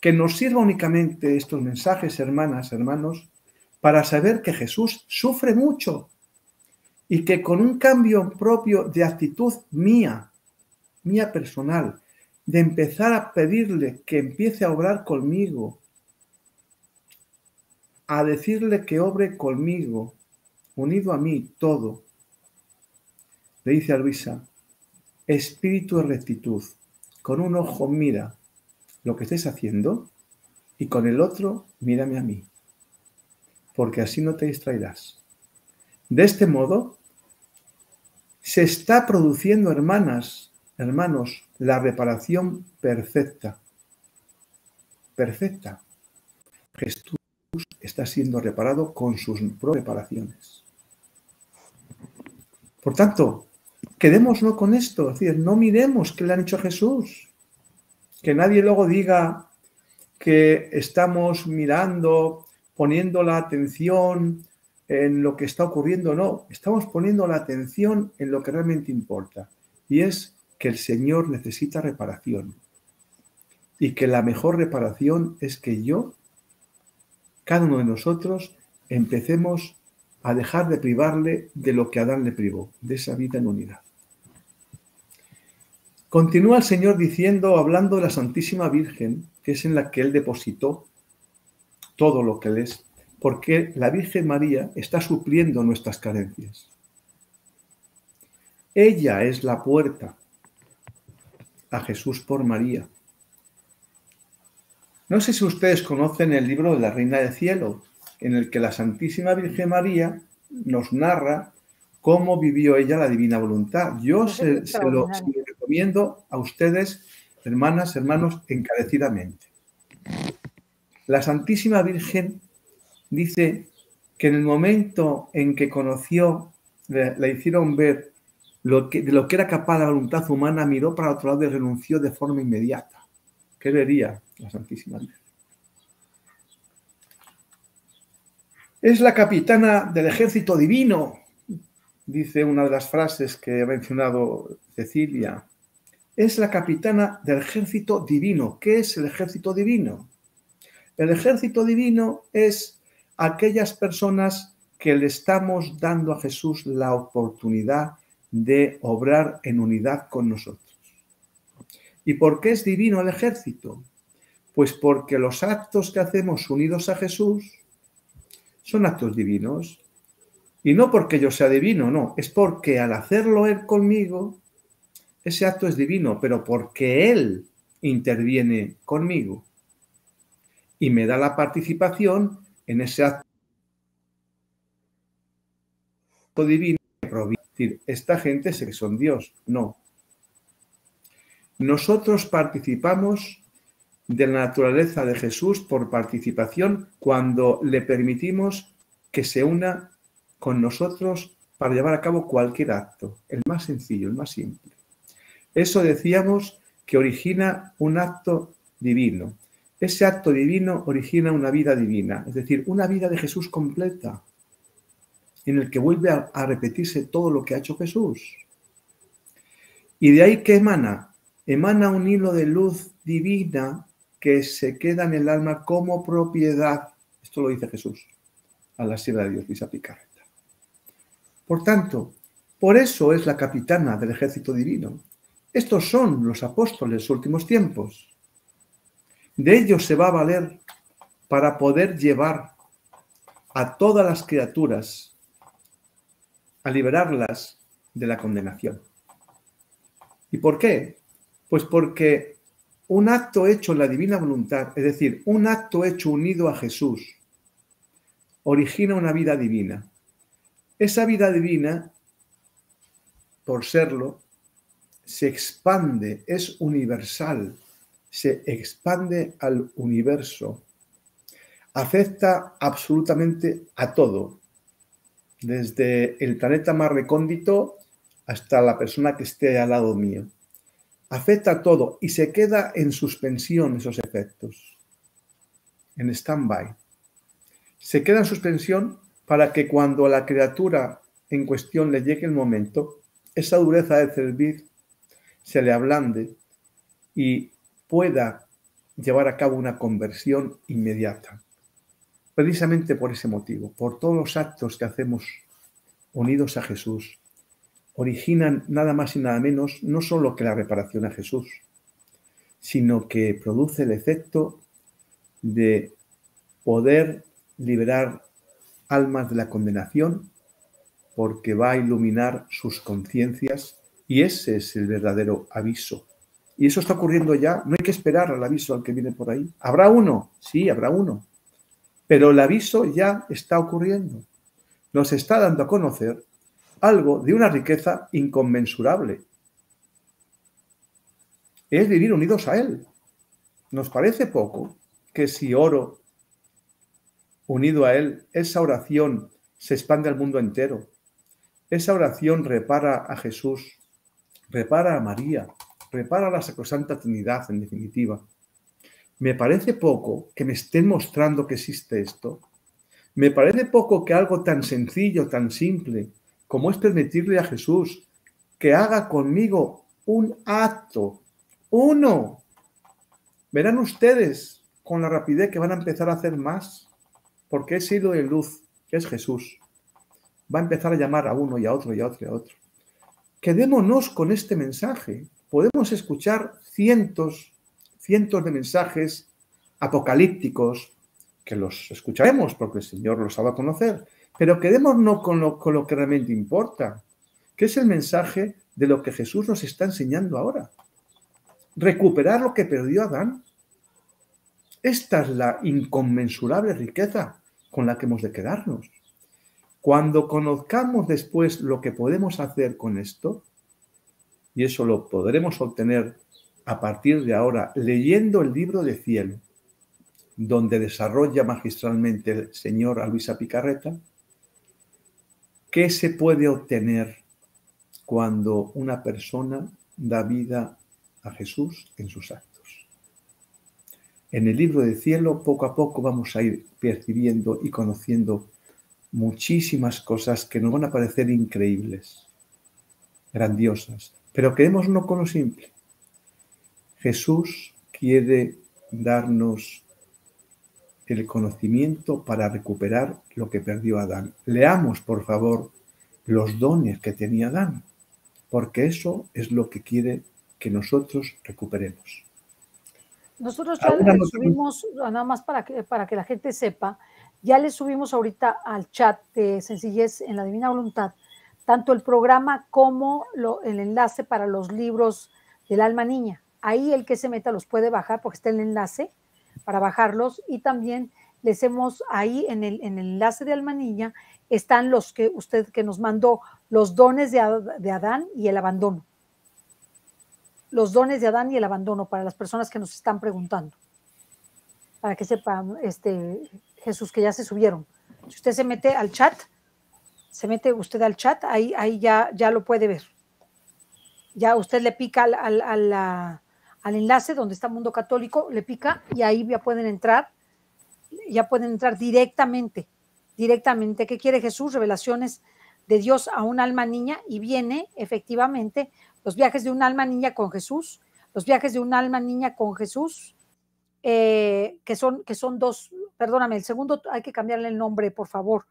que nos sirva únicamente estos mensajes, hermanas, hermanos, para saber que Jesús sufre mucho y que con un cambio propio de actitud mía, mía personal, de empezar a pedirle que empiece a obrar conmigo, a decirle que obre conmigo, unido a mí todo, le dice a Luisa, espíritu de rectitud, con un ojo mira lo que estés haciendo y con el otro mírame a mí porque así no te distraerás. De este modo, se está produciendo, hermanas, hermanos, la reparación perfecta. Perfecta. Jesús está siendo reparado con sus preparaciones. Por tanto, quedémonos con esto, es decir, no miremos qué le han hecho a Jesús. Que nadie luego diga que estamos mirando, poniendo la atención en lo que está ocurriendo, no, estamos poniendo la atención en lo que realmente importa, y es que el Señor necesita reparación, y que la mejor reparación es que yo, cada uno de nosotros, empecemos a dejar de privarle de lo que Adán le privó, de esa vida en unidad. Continúa el Señor diciendo, hablando de la Santísima Virgen, que es en la que Él depositó todo lo que Él es, porque la Virgen María está supliendo nuestras carencias. Ella es la puerta a Jesús por María. No sé si ustedes conocen el libro de la Reina del Cielo, en el que la Santísima Virgen María nos narra cómo vivió ella la divina voluntad. Yo se, lo, recomiendo a ustedes, hermanas, hermanos, encarecidamente. La Santísima Virgen dice que en el momento en que conoció, la hicieron ver lo que, de lo que era capaz la voluntad humana, miró para otro lado y renunció de forma inmediata. ¿Qué vería la Santísima? Es la capitana del ejército divino, dice una de las frases que ha mencionado Cecilia. Es la capitana del ejército divino. ¿Qué es el ejército divino? El ejército divino es aquellas personas que le estamos dando a Jesús la oportunidad de obrar en unidad con nosotros. ¿Y por qué es divino el ejército? Pues porque los actos que hacemos unidos a Jesús son actos divinos. Y no porque yo sea divino, no, es porque al hacerlo Él conmigo, ese acto es divino, pero porque Él interviene conmigo y me da la participación en ese acto divino. decir, esta gente sé que son Dios, no. Nosotros participamos de la naturaleza de Jesús por participación cuando le permitimos que se una con nosotros para llevar a cabo cualquier acto, el más sencillo, el más simple. Eso decíamos que origina un acto divino. Ese acto divino origina una vida divina, es decir, una vida de Jesús completa, en el que vuelve a, repetirse todo lo que ha hecho Jesús. Y de ahí que emana, emana un hilo de luz divina que se queda en el alma como propiedad. Esto lo dice Jesús a la sierra de Dios, Luisa Picarreta. Por tanto, por eso es la capitana del ejército divino. Estos son los apóstoles últimos tiempos. De ellos se va a valer para poder llevar a todas las criaturas a liberarlas de la condenación. ¿Y por qué? Pues porque un acto hecho en la divina voluntad, es decir, un acto hecho unido a Jesús, origina una vida divina. Esa vida divina, por serlo, se expande, es universal, se expande al universo, afecta absolutamente a todo, desde el planeta más recóndito hasta la persona que esté al lado mío afecta todo y se queda en suspensión esos efectos, en stand-by. Se queda en suspensión para que cuando a la criatura en cuestión le llegue el momento, esa dureza de servir se le ablande y pueda llevar a cabo una conversión inmediata. Precisamente por ese motivo, por todos los actos que hacemos unidos a Jesús, originan nada más y nada menos no solo que la reparación a Jesús, sino que produce el efecto de poder liberar almas de la condenación porque va a iluminar sus conciencias y ese es el verdadero aviso. Y eso está ocurriendo ya, no hay que esperar al aviso al que viene por ahí. ¿Habrá uno? Sí, habrá uno. Pero el aviso ya está ocurriendo. Nos está dando a conocer algo de una riqueza inconmensurable. Es vivir unidos a Él. Nos parece poco que si oro unido a Él, esa oración se expande al mundo entero. Esa oración repara a Jesús, repara a María, repara a la Sacrosanta Trinidad, en definitiva. Me parece poco que me estén mostrando que existe esto. Me parece poco que algo tan sencillo, tan simple, como es permitirle a Jesús que haga conmigo un acto, uno. Verán ustedes con la rapidez que van a empezar a hacer más, porque he sido de luz, que es Jesús. Va a empezar a llamar a uno y a otro y a otro y a otro. Quedémonos con este mensaje. Podemos escuchar cientos, cientos de mensajes apocalípticos, que los escucharemos porque el Señor los sabe conocer, pero quedémonos con lo, con lo que realmente importa, que es el mensaje de lo que Jesús nos está enseñando ahora. Recuperar lo que perdió Adán. Esta es la inconmensurable riqueza con la que hemos de quedarnos. Cuando conozcamos después lo que podemos hacer con esto, y eso lo podremos obtener a partir de ahora leyendo el libro de cielo, donde desarrolla magistralmente el señor a Luisa Picarreta, ¿qué se puede obtener cuando una persona da vida a Jesús en sus actos. En el libro de cielo, poco a poco vamos a ir percibiendo y conociendo muchísimas cosas que nos van a parecer increíbles, grandiosas, pero quedémonos con lo simple. Jesús quiere darnos el conocimiento para recuperar lo que perdió Adán. Leamos, por favor, los dones que tenía Adán porque eso es lo que quiere que nosotros recuperemos. Nosotros ya le subimos, nada más para que, para que la gente sepa, ya le subimos ahorita al chat de Sencillez en la Divina Voluntad, tanto el programa como el enlace para los libros del alma niña. Ahí el que se meta los puede bajar porque está el enlace para bajarlos y también les hemos ahí en el, en el enlace de alma niña están los que usted que nos mandó, los dones de, Adán y el abandono. Los dones de Adán y el abandono para las personas que nos están preguntando. Para que sepan, este, Jesús, que ya se subieron. Si usted se mete al chat, se mete usted al chat, ahí, ahí ya, ya lo puede ver. Ya usted le pica al, al, al enlace donde está Mundo Católico, le pica y ahí ya pueden entrar, ya pueden entrar directamente directamente. Qué quiere Jesús, revelaciones de Dios a un alma niña y viene efectivamente los viajes de un alma niña con Jesús, los viajes de un alma niña con Jesús, eh, que, son, que son dos, perdóname, el segundo hay que cambiarle el nombre, por favor,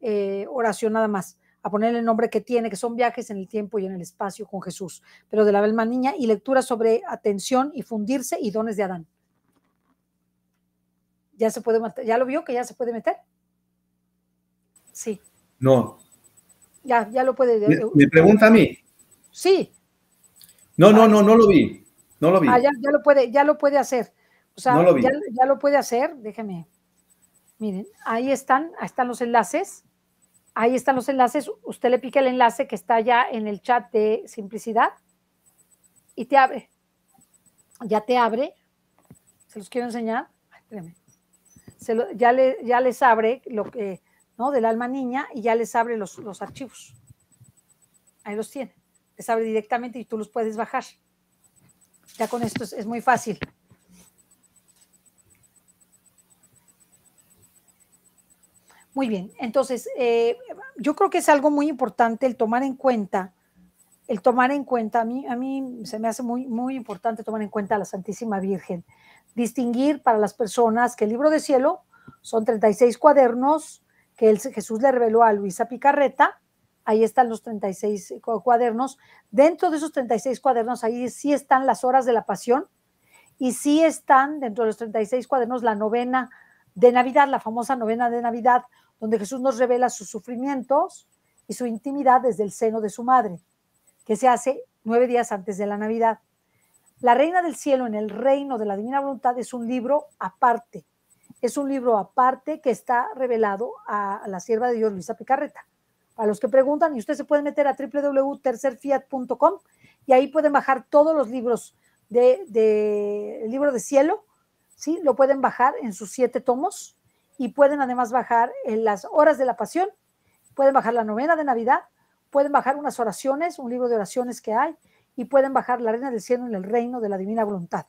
eh, oración nada más, a ponerle el nombre que tiene, que son viajes en el tiempo y en el espacio con Jesús, pero de la alma niña y lectura sobre atención y fundirse y dones de Adán. Ya se puede, ya lo vio que ya se puede meter. Sí. No. Ya, ya lo puede. ¿Me, pregunta a mí? Sí. No, no, no, no lo vi. No lo vi. Ah, ya, lo puede, ya lo puede hacer. O sea, Ya, ya, lo puede hacer. Déjeme. Miren, ahí están, ahí están los enlaces. Ahí están los enlaces. Usted le pica el enlace que está ya en el chat de simplicidad y te abre. Ya te abre. Se los quiero enseñar. Ay, Se ya, le, les abre lo que ¿no? Del alma niña y ya les abre los, los archivos. Ahí los tiene. Les abre directamente y tú los puedes bajar. Ya con esto es, muy fácil. Muy bien, entonces eh, yo creo que es algo muy importante el tomar en cuenta, el tomar en cuenta, a mí, a mí se me hace muy, muy importante tomar en cuenta a la Santísima Virgen, distinguir para las personas que el libro de cielo son 36 cuadernos que Jesús le reveló a Luisa Picarreta. Ahí están los 36 cuadernos. Dentro de esos 36 cuadernos, ahí sí están las horas de la pasión y sí están dentro de los 36 cuadernos la novena de Navidad, la famosa novena de Navidad, donde Jesús nos revela sus sufrimientos y su intimidad desde el seno de su madre, que se hace nueve días antes de la Navidad. La Reina del Cielo en el Reino de la Divina Voluntad es un libro aparte, es un libro aparte que está revelado a, la sierva de Dios, Luisa Picarreta. Para los que preguntan, y usted se puede meter a www.tercerfiat.com y ahí pueden bajar todos los libros del de, libro de cielo, ¿sí? Lo pueden bajar en sus siete tomos y pueden además bajar en las horas de la pasión, pueden bajar la novena de Navidad, pueden bajar unas oraciones, un libro de oraciones que hay, y pueden bajar la reina del cielo en el reino de la divina voluntad.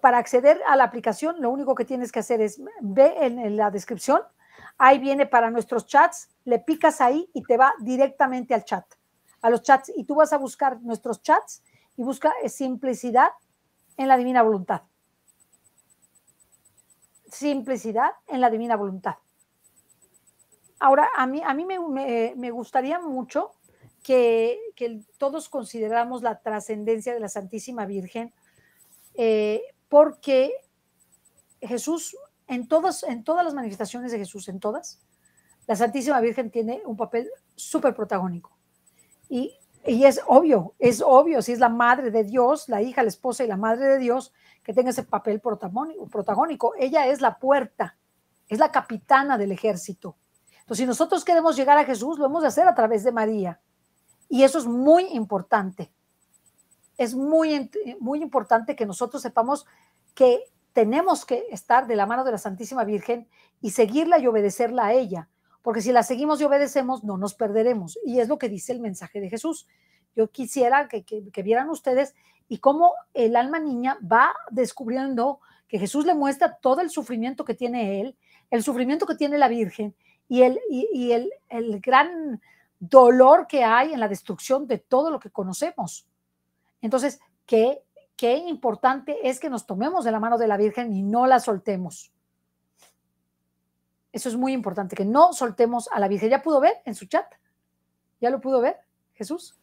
Para acceder a la aplicación, lo único que tienes que hacer es ve en, la descripción, ahí viene para nuestros chats, le picas ahí y te va directamente al chat, a los chats, y tú vas a buscar nuestros chats y busca simplicidad en la divina voluntad. Simplicidad en la divina voluntad. Ahora, a mí, a mí me, gustaría mucho que, todos consideramos la trascendencia de la Santísima Virgen, eh, porque Jesús, en, todas, en todas las manifestaciones de Jesús, en todas, la Santísima Virgen tiene un papel súper protagónico. Y, y es obvio, es obvio, si es la madre de Dios, la hija, la esposa y la madre de Dios, que tenga ese papel protagónico. Ella es la puerta, es la capitana del ejército. Entonces, si nosotros queremos llegar a Jesús, lo hemos de hacer a través de María. Y eso es muy importante. Es muy, muy importante que nosotros sepamos que tenemos que estar de la mano de la Santísima Virgen y seguirla y obedecerla a ella. Porque si la seguimos y obedecemos, no nos perderemos. Y es lo que dice el mensaje de Jesús. Yo quisiera que, que vieran ustedes y cómo el alma niña va descubriendo que Jesús le muestra todo el sufrimiento que tiene él, el sufrimiento que tiene la Virgen y el, y, el, el gran dolor que hay en la destrucción de todo lo que conocemos. Entonces, qué, qué importante es que nos tomemos de la mano de la Virgen y no la soltemos. Eso es muy importante, que no soltemos a la Virgen. ¿Ya pudo ver en su chat? ¿Ya lo pudo ver, Jesús?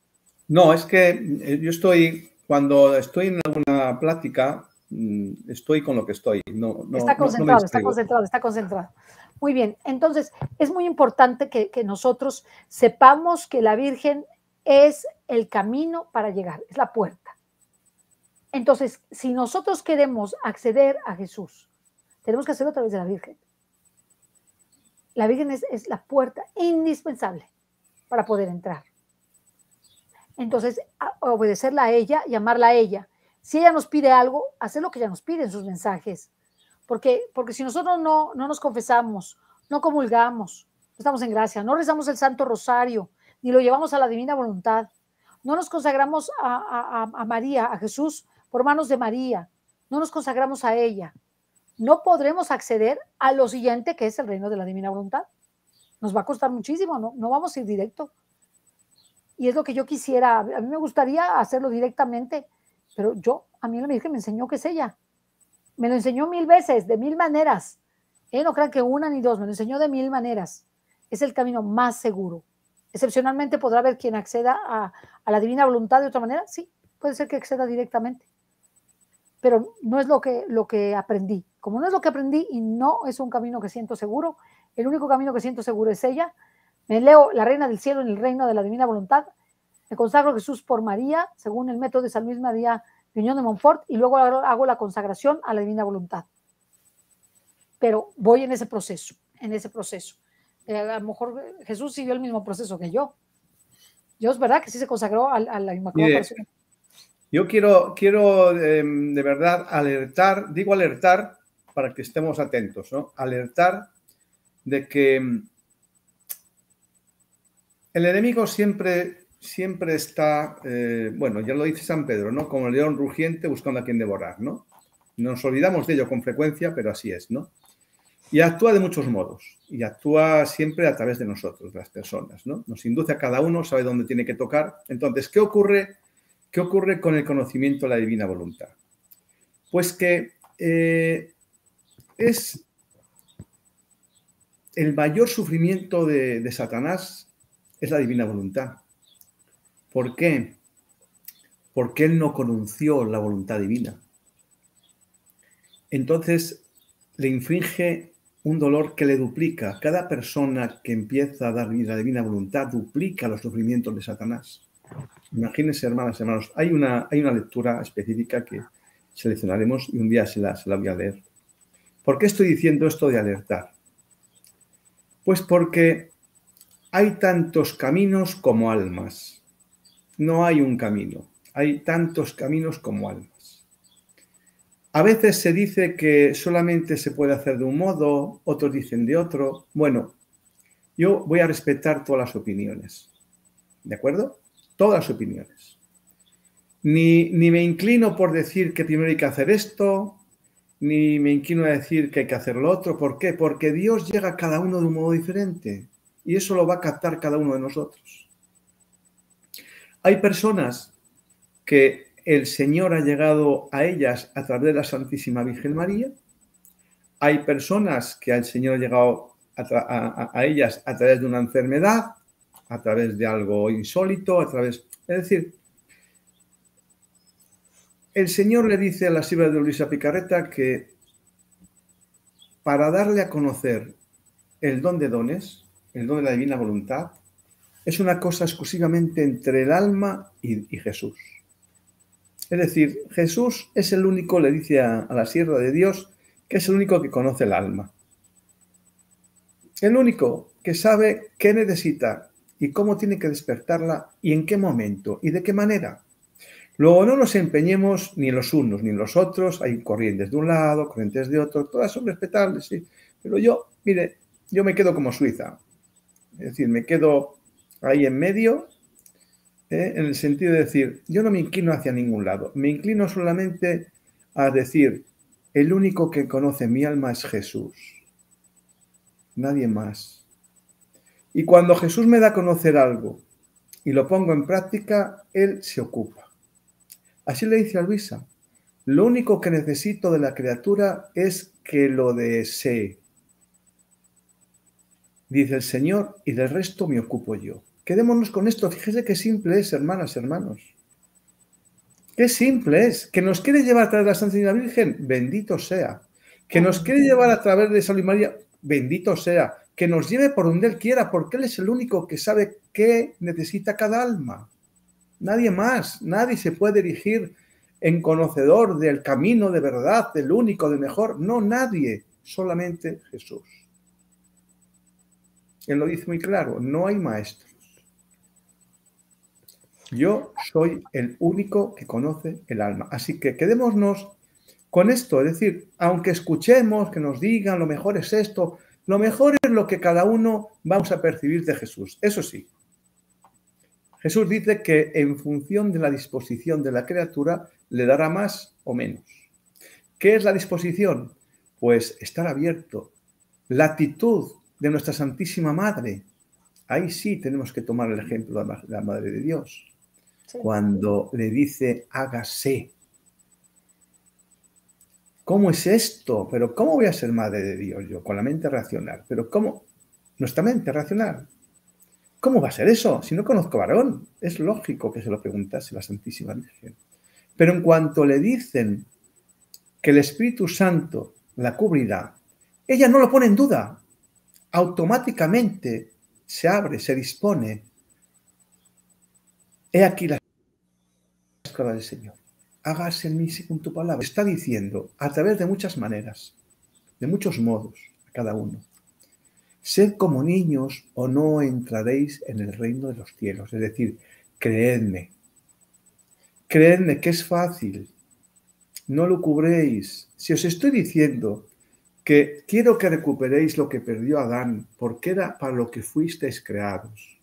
No, es que eh, yo estoy, cuando estoy en alguna plática, mm, estoy con lo que estoy. No, está concentrado, está concentrado, está concentrado. Muy bien, entonces es muy importante que, nosotros sepamos que la Virgen es el camino para llegar, es la puerta. Entonces, si nosotros queremos acceder a Jesús, tenemos que hacerlo a través de la Virgen. La Virgen es, la puerta indispensable para poder entrar. Entonces, obedecerla a ella, llamarla a ella. Si ella nos pide algo, hacer lo que ella nos pide en sus mensajes. Porque, porque si nosotros no, no nos confesamos, no comulgamos, no estamos en gracia, no rezamos el Santo Rosario, ni lo llevamos a la divina voluntad, no nos consagramos a, a, María, a Jesús, por manos de María, no nos consagramos a ella, no podremos acceder a lo siguiente que es el reino de la divina voluntad. Nos va a costar muchísimo, no, no vamos a ir directo. Y es lo que yo quisiera, a mí me gustaría hacerlo directamente, pero yo, a mí la Virgen me enseñó que es ella. Me lo enseñó mil veces, de mil maneras. No crean que una ni dos, me lo enseñó de mil maneras. Es el camino más seguro. Excepcionalmente podrá haber quien acceda a, la divina voluntad de otra manera. Sí, puede ser que acceda directamente. Pero no es lo que, lo que aprendí. Como no es lo que aprendí y no es un camino que siento seguro, el único camino que siento seguro es ella. Me leo La Reina del Cielo en el reino de la divina voluntad. Me consagro a Jesús por María, según el método de San Luis María Unión de Montfort y luego hago la consagración a la divina voluntad. Pero voy en ese proceso, en ese proceso. Eh, a lo mejor Jesús siguió el mismo proceso que yo. Yo es verdad que sí se consagró a, la Inmaculada Yo quiero, quiero em, de verdad alertar, digo alertar para que estemos atentos, ¿no? Alertar de que em, el enemigo siempre siempre está, eh, bueno, ya lo dice San Pedro, ¿no? Como el león rugiente buscando a quien devorar, ¿no? Nos olvidamos de ello con frecuencia, pero así es, ¿no? Y actúa de muchos modos, y actúa siempre a través de nosotros, las personas, ¿no? Nos induce a cada uno, sabe dónde tiene que tocar. Entonces, ¿qué ocurre, qué ocurre con el conocimiento de la divina voluntad? Pues que eh, es el mayor sufrimiento de Satanás es la divina voluntad. ¿Por qué? Porque él no conoció la voluntad divina. Entonces le infringe un dolor que le duplica. Cada persona que empieza a dar la divina voluntad duplica los sufrimientos de Satanás. Imagínense, hermanas hermanos, hay una, hay una lectura específica que seleccionaremos y un día se la, se la voy a leer. ¿Por qué estoy diciendo esto de alertar? Pues porque hay tantos caminos como almas no hay un camino, hay tantos caminos como almas. A veces se dice que solamente se puede hacer de un modo, otros dicen de otro. Bueno, yo voy a respetar todas las opiniones. ¿De acuerdo? Todas opiniones. Ni, ni me inclino por decir que primero hay que hacer esto, ni me inclino a decir que hay que hacer lo otro. ¿Por qué? Porque Dios llega a cada uno de un modo diferente y eso lo va a captar cada uno de nosotros. Hay personas que el Señor ha llegado a ellas a través de la Santísima Virgen María. Hay personas que el Señor ha llegado a, ellas a través de una enfermedad, a través de algo insólito, a través... Es decir, el Señor le dice a la sierva de Luisa Picarreta que para darle a conocer el don de dones, el don de la divina voluntad, es una cosa exclusivamente entre el alma y Jesús. Es decir, Jesús es el único, le dice a, la sierva de Dios, que es el único que conoce el alma. El único que sabe qué necesita y cómo tiene que despertarla y en qué momento y de qué manera. Luego no nos empeñemos ni los unos ni los otros, hay corrientes de un lado, corrientes de otro, todas son respetables, sí. Pero yo, mire, yo me quedo como Suiza. Es decir, me quedo ahí en medio ¿eh? en el sentido de decir, yo no me inclino hacia ningún lado, me inclino solamente a decir, el único que conoce mi alma es Jesús, nadie más. Y cuando Jesús me da a conocer algo y lo pongo en práctica, Él se ocupa. Así le dice a Luisa, lo único que necesito de la criatura es que lo desee. Dice el Señor, y del resto me ocupo yo. Quedémonos con esto. Fíjese qué simple es, hermanas, hermanos. Qué simple es. Que nos quiere llevar a través de la Santísima Virgen, bendito sea. Que nos quiere llevar a través de Salud María, bendito sea. Que nos lleve por donde Él quiera, porque Él es el único que sabe qué necesita cada alma. Nadie más, nadie se puede dirigir en conocedor del camino de verdad, del único, de mejor. No, nadie, solamente Jesús. Él lo dice muy claro, no hay maestro. Yo soy el único que conoce el alma. Así que quedémonos con esto, es decir, aunque escuchemos que nos digan lo mejor es esto, lo mejor es lo que cada uno vamos a percibir de Jesús. Eso sí, Jesús dice que en función de la disposición de la criatura le dará más o menos. ¿Qué es la disposición? Pues estar abierto. La actitud de nuestra Santísima Madre. Ahí sí tenemos que tomar el ejemplo de la Madre de Dios cuando le dice hágase. ¿Cómo es esto? Pero ¿cómo voy a ser madre de Dios yo con la mente racional? Pero ¿cómo? Nuestra mente racional. ¿Cómo va a ser eso? Si no conozco varón, es lógico que se lo preguntase la Santísima Virgen. Pero en cuanto le dicen que el Espíritu Santo la cubrirá, ella no lo pone en duda. Automáticamente se abre, se dispone He aquí la escala del Señor. Hágase en mí según tu palabra. Está diciendo a través de muchas maneras, de muchos modos, a cada uno. Sed como niños o no entraréis en el reino de los cielos. Es decir, creedme. Creedme que es fácil. No lo cubréis. Si os estoy diciendo que quiero que recuperéis lo que perdió Adán, porque era para lo que fuisteis creados.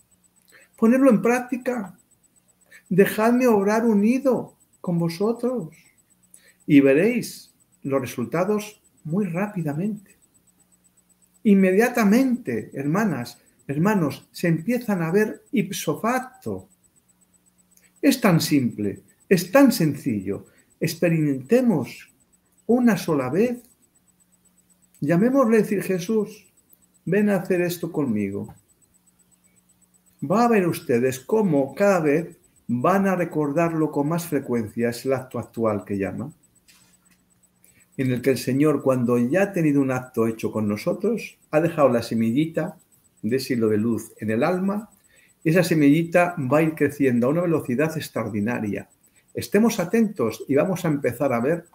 Ponerlo en práctica dejadme obrar unido con vosotros y veréis los resultados muy rápidamente. Inmediatamente, hermanas, hermanos, se empiezan a ver ipso facto. Es tan simple, es tan sencillo. Experimentemos una sola vez. Llamémosle decir Jesús, ven a hacer esto conmigo. Va a ver ustedes cómo cada vez van a recordarlo con más frecuencia, es el acto actual que llama, en el que el Señor, cuando ya ha tenido un acto hecho con nosotros, ha dejado la semillita de silo de luz en el alma, esa semillita va a ir creciendo a una velocidad extraordinaria. Estemos atentos y vamos a empezar a ver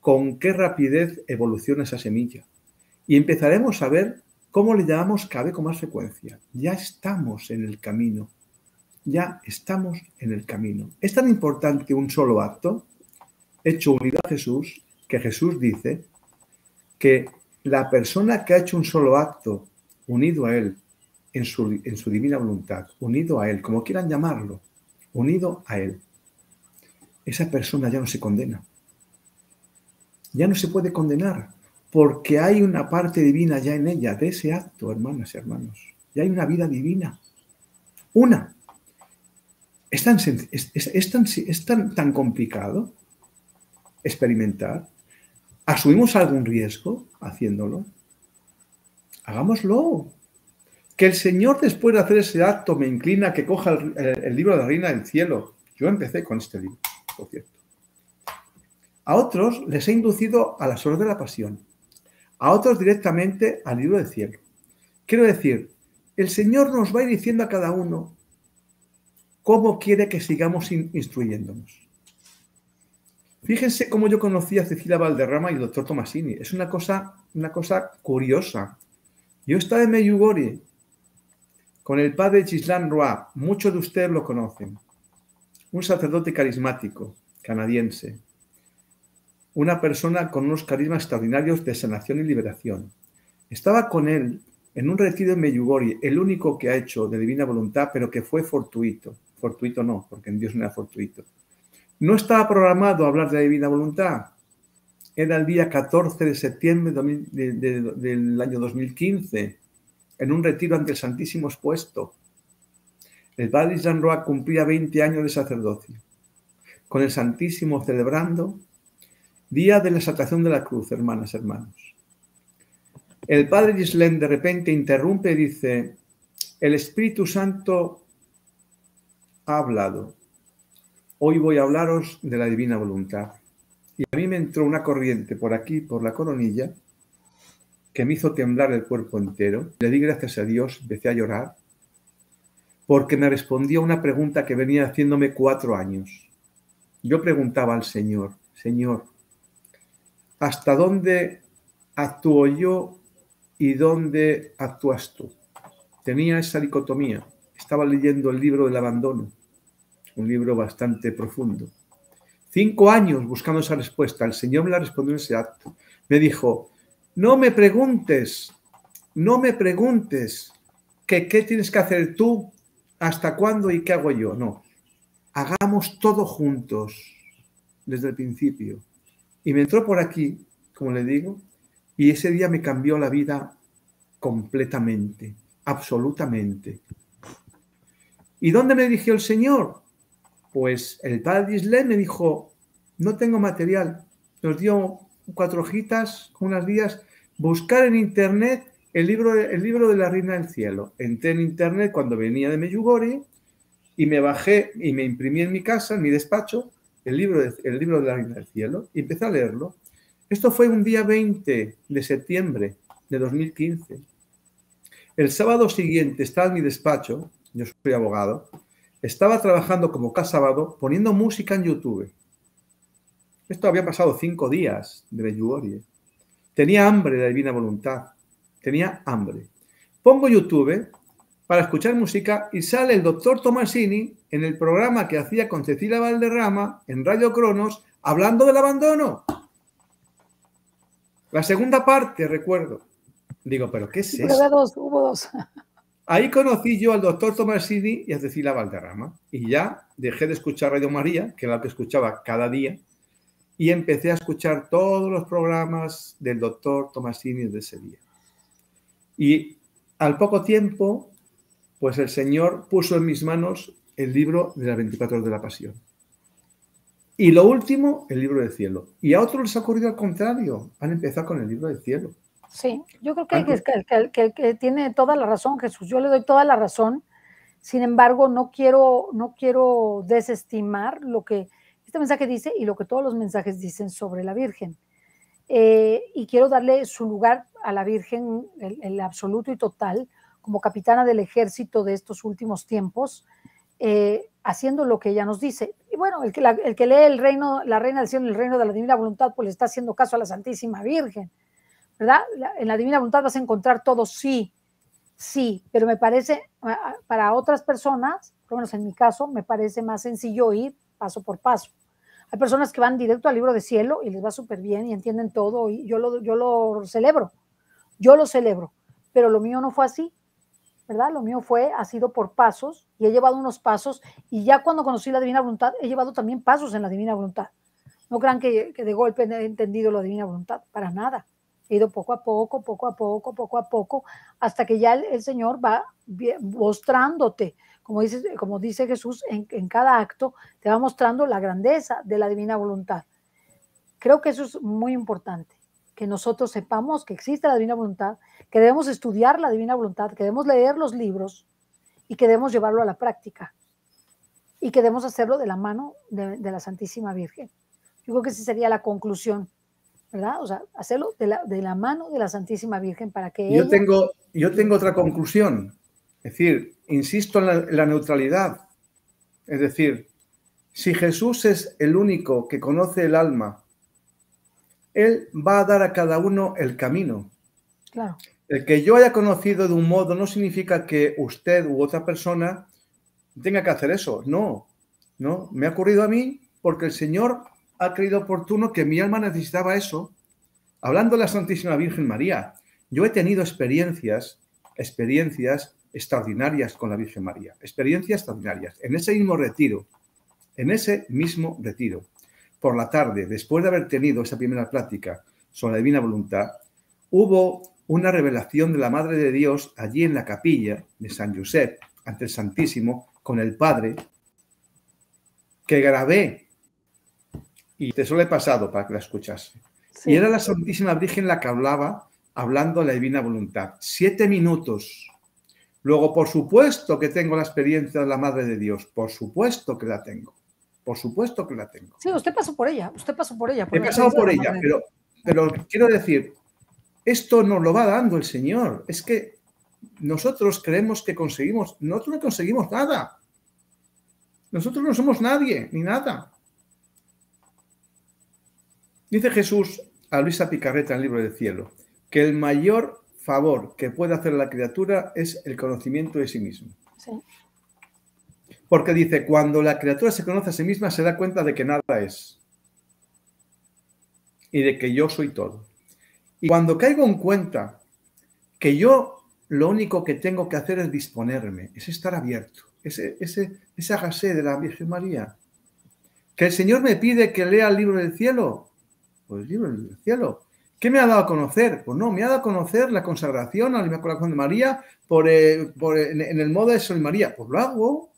con qué rapidez evoluciona esa semilla. Y empezaremos a ver cómo le llamamos cabe con más frecuencia. Ya estamos en el camino ya estamos en el camino. Es tan importante un solo acto, hecho unidad a Jesús, que Jesús dice que la persona que ha hecho un solo acto unido a Él, en su, en su divina voluntad, unido a Él, como quieran llamarlo, unido a Él, esa persona ya no se condena. Ya no se puede condenar, porque hay una parte divina ya en ella, de ese acto, hermanas y hermanos. Ya hay una vida divina. Una. Es tan, complicado experimentar. ¿Asumimos algún riesgo haciéndolo? Hagámoslo. Que el Señor después de hacer ese acto me inclina que coja el, libro de la Reina del Cielo. Yo empecé con este libro, por cierto. A otros les he inducido a las horas de la pasión. A otros directamente al libro del cielo. Quiero decir, el Señor nos va diciendo a cada uno cómo quiere que sigamos instruyéndonos. Fíjense cómo yo conocí a Cecilia Valderrama y el doctor Tomasini. Es una cosa, una cosa curiosa. Yo estaba en Meyugori con el padre Gislan Roa. Muchos de ustedes lo conocen. Un sacerdote carismático, canadiense. Una persona con unos carismas extraordinarios de sanación y liberación. Estaba con él en un retiro en Meyugori, el único que ha hecho de divina voluntad, pero que fue fortuito. Fortuito no, porque en Dios no era fortuito no estaba programado hablar de la divina voluntad. Era el día 14 de septiembre del año 2015, en un retiro ante el Santísimo expuesto. El padre Jean Roa cumplía 20 años de sacerdocio, con el Santísimo celebrando Día de la Exaltación de la Cruz, hermanas, hermanos. El padre Gislén de repente interrumpe y dice, el Espíritu Santo ha hablado Hoy voy a hablaros de la divina voluntad. Y a mí me entró una corriente por aquí, por la coronilla, que me hizo temblar el cuerpo entero. Le di gracias a Dios, empecé a llorar, porque me respondió una pregunta que venía haciéndome cuatro años. Yo preguntaba al Señor, Señor, ¿hasta dónde actúo yo y dónde actúas tú? Tenía esa dicotomía. Estaba leyendo el libro del abandono un libro bastante profundo. Cinco años buscando esa respuesta. El Señor me la respondió en ese acto. Me dijo, no me preguntes, no me preguntes qué tienes que hacer tú, hasta cuándo y qué hago yo. No, hagamos todo juntos desde el principio. Y me entró por aquí, como le digo, y ese día me cambió la vida completamente, absolutamente. ¿Y dónde me dirigió el Señor? Pues el padre Isle me dijo, no tengo material. Nos dio cuatro hojitas, unas días, buscar en internet el libro, el libro de la Reina del Cielo. Entré en internet cuando venía de Meyugori y me bajé y me imprimí en mi casa, en mi despacho, el libro, de, el libro de la Reina del Cielo y empecé a leerlo. Esto fue un día 20 de septiembre de 2015. El sábado siguiente estaba en mi despacho, yo soy abogado, estaba trabajando como sábado poniendo música en YouTube. Esto había pasado cinco días de Medjugorje. Tenía hambre de la divina voluntad. Tenía hambre. Pongo YouTube para escuchar música y sale el doctor Tomasini en el programa que hacía con Cecilia Valderrama en Radio Cronos hablando del abandono. La segunda parte, recuerdo. Digo, ¿pero qué es eso? Hubo dos, hubo dos. Ahí conocí yo al doctor Tomasini y a Cecilia Valderrama. Y ya dejé de escuchar Radio María, que era lo que escuchaba cada día, y empecé a escuchar todos los programas del doctor Tomasini de ese día. Y al poco tiempo, pues el Señor puso en mis manos el libro de las 24 horas de la Pasión. Y lo último, el libro del cielo. Y a otros les ha ocurrido al contrario, han empezado con el libro del cielo. Sí, yo creo que, que, tiene toda la razón Jesús, yo le doy toda la razón, sin embargo no quiero, no quiero desestimar lo que este mensaje dice y lo que todos los mensajes dicen sobre la Virgen. Eh, y quiero darle su lugar a la Virgen, el, absoluto y total, como capitana del ejército de estos últimos tiempos, eh, haciendo lo que ella nos dice. Y bueno, el que, el que lee el reino, la reina del cielo, el reino de la divina voluntad, pues le está haciendo caso a la Santísima Virgen. ¿Verdad? En la divina voluntad vas a encontrar todo, sí, sí, pero me parece, para otras personas, por lo menos en mi caso, me parece más sencillo ir paso por paso. Hay personas que van directo al libro de cielo y les va súper bien y entienden todo y yo lo, yo lo celebro, yo lo celebro, pero lo mío no fue así, ¿verdad? Lo mío fue, ha sido por pasos y he llevado unos pasos y ya cuando conocí la divina voluntad, he llevado también pasos en la divina voluntad. No crean que, que de golpe he entendido la divina voluntad, para nada. He ido poco a poco, poco a poco, poco a poco, hasta que ya el, Señor va mostrándote, como dice, como dice Jesús, en, en cada acto te va mostrando la grandeza de la divina voluntad. Creo que eso es muy importante que nosotros sepamos que existe la divina voluntad, que debemos estudiar la divina voluntad, que debemos leer los libros y que debemos llevarlo a la práctica y que debemos hacerlo de la mano de, la Santísima Virgen. Yo creo que esa sería la conclusión, ¿verdad? O sea, hacerlo de la, de la mano de la Santísima Virgen para que... Yo, tengo, yo tengo otra conclusión, es decir, insisto en la neutralidad, es decir, si Jesús es el único que conoce el alma, él va a dar a cada uno el camino. El que yo haya conocido de un modo no significa que usted u otra persona tenga que hacer eso. No, no. Me ha ocurrido a mí porque el Señor ha creído oportuno que mi alma necesitaba eso. Hablando de la Santísima Virgen María, yo he tenido experiencias, experiencias extraordinarias con la Virgen María, experiencias extraordinarias, en ese mismo retiro, en ese mismo retiro por la tarde, después de haber tenido esa primera plática sobre la divina voluntad, hubo una revelación de la Madre de Dios allí en la capilla de San Josep, ante el Santísimo, con el Padre, que grabé y te solo he pasado para que la escuchase. Y era la Santísima Virgen la que hablaba, hablando de la divina voluntad. Siete minutos. Luego, por supuesto que tengo la experiencia de la Madre de Dios, por supuesto que la tengo. Por supuesto que la tengo. Sí, usted pasó por ella, usted pasó por ella. He pasado por ella, pero, pero quiero decir, esto nos lo va dando el Señor. Es que nosotros creemos que conseguimos, nosotros no conseguimos nada. Nosotros no somos nadie, ni nada. Dice Jesús a Luisa Picarreta en el libro del cielo, que el mayor favor que puede hacer la criatura es el conocimiento de sí mismo. Sí. Porque dice, cuando la criatura se conoce a sí misma, se da cuenta de que nada es. Y de que yo soy todo. Y cuando caigo en cuenta que yo lo único que tengo que hacer es disponerme, es estar abierto, ese, ese, ese de la Virgen María. Que el Señor me pide que lea el libro del cielo. Pues el libro del cielo. ¿Qué me ha dado a conocer? Pues no, me ha dado a conocer la consagración al Corazón de María por, eh, en, el modo de Sol María. Pues lo hago.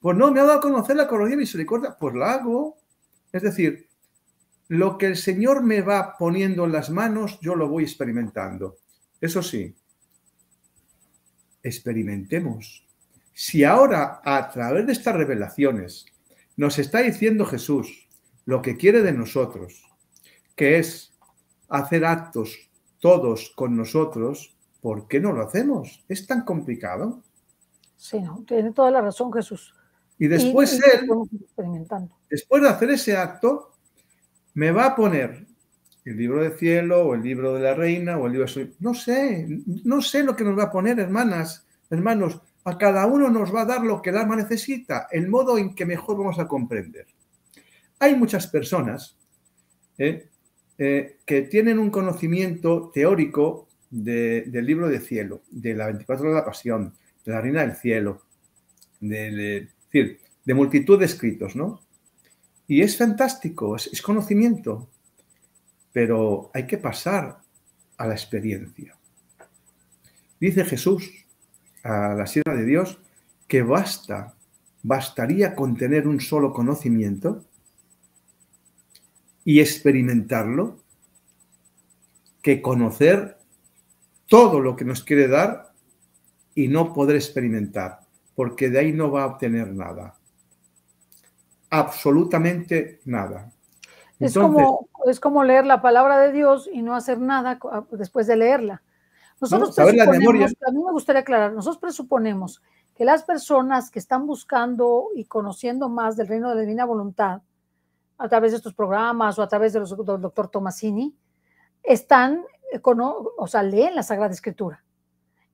Pues no, me ha dado a conocer la coronia de misericordia, pues la hago. Es decir, lo que el Señor me va poniendo en las manos, yo lo voy experimentando. Eso sí, experimentemos. Si ahora, a través de estas revelaciones, nos está diciendo Jesús lo que quiere de nosotros, que es hacer actos todos con nosotros, ¿por qué no lo hacemos? ¿Es tan complicado? Sí, no, tiene toda la razón Jesús. Y después él, después de hacer ese acto, me va a poner el libro del cielo o el libro de la reina o el libro de... No sé, no sé lo que nos va a poner, hermanas, hermanos. A cada uno nos va a dar lo que el alma necesita, el modo en que mejor vamos a comprender. Hay muchas personas eh, eh, que tienen un conocimiento teórico del libro del cielo, de la 24 de la pasión, de la reina del cielo, de multitud de escritos, ¿no? Y es fantástico, es, conocimiento, pero hay que pasar a la experiencia. Dice Jesús a la sierra de Dios que basta, bastaría con tener un solo conocimiento y experimentarlo, que conocer todo lo que nos quiere dar y no poder experimentar porque de ahí no va a obtener nada. Absolutamente nada. es, como, es como leer la palabra de Dios y no hacer nada después de leerla. Nosotros presuponemos, a mí me gustaría aclarar, nosotros presuponemos que las personas que están buscando y conociendo más del reino de la divina voluntad, a través de estos programas o a través de los, del doctor Tomasini, están, eh, o sea, leen la Sagrada Escritura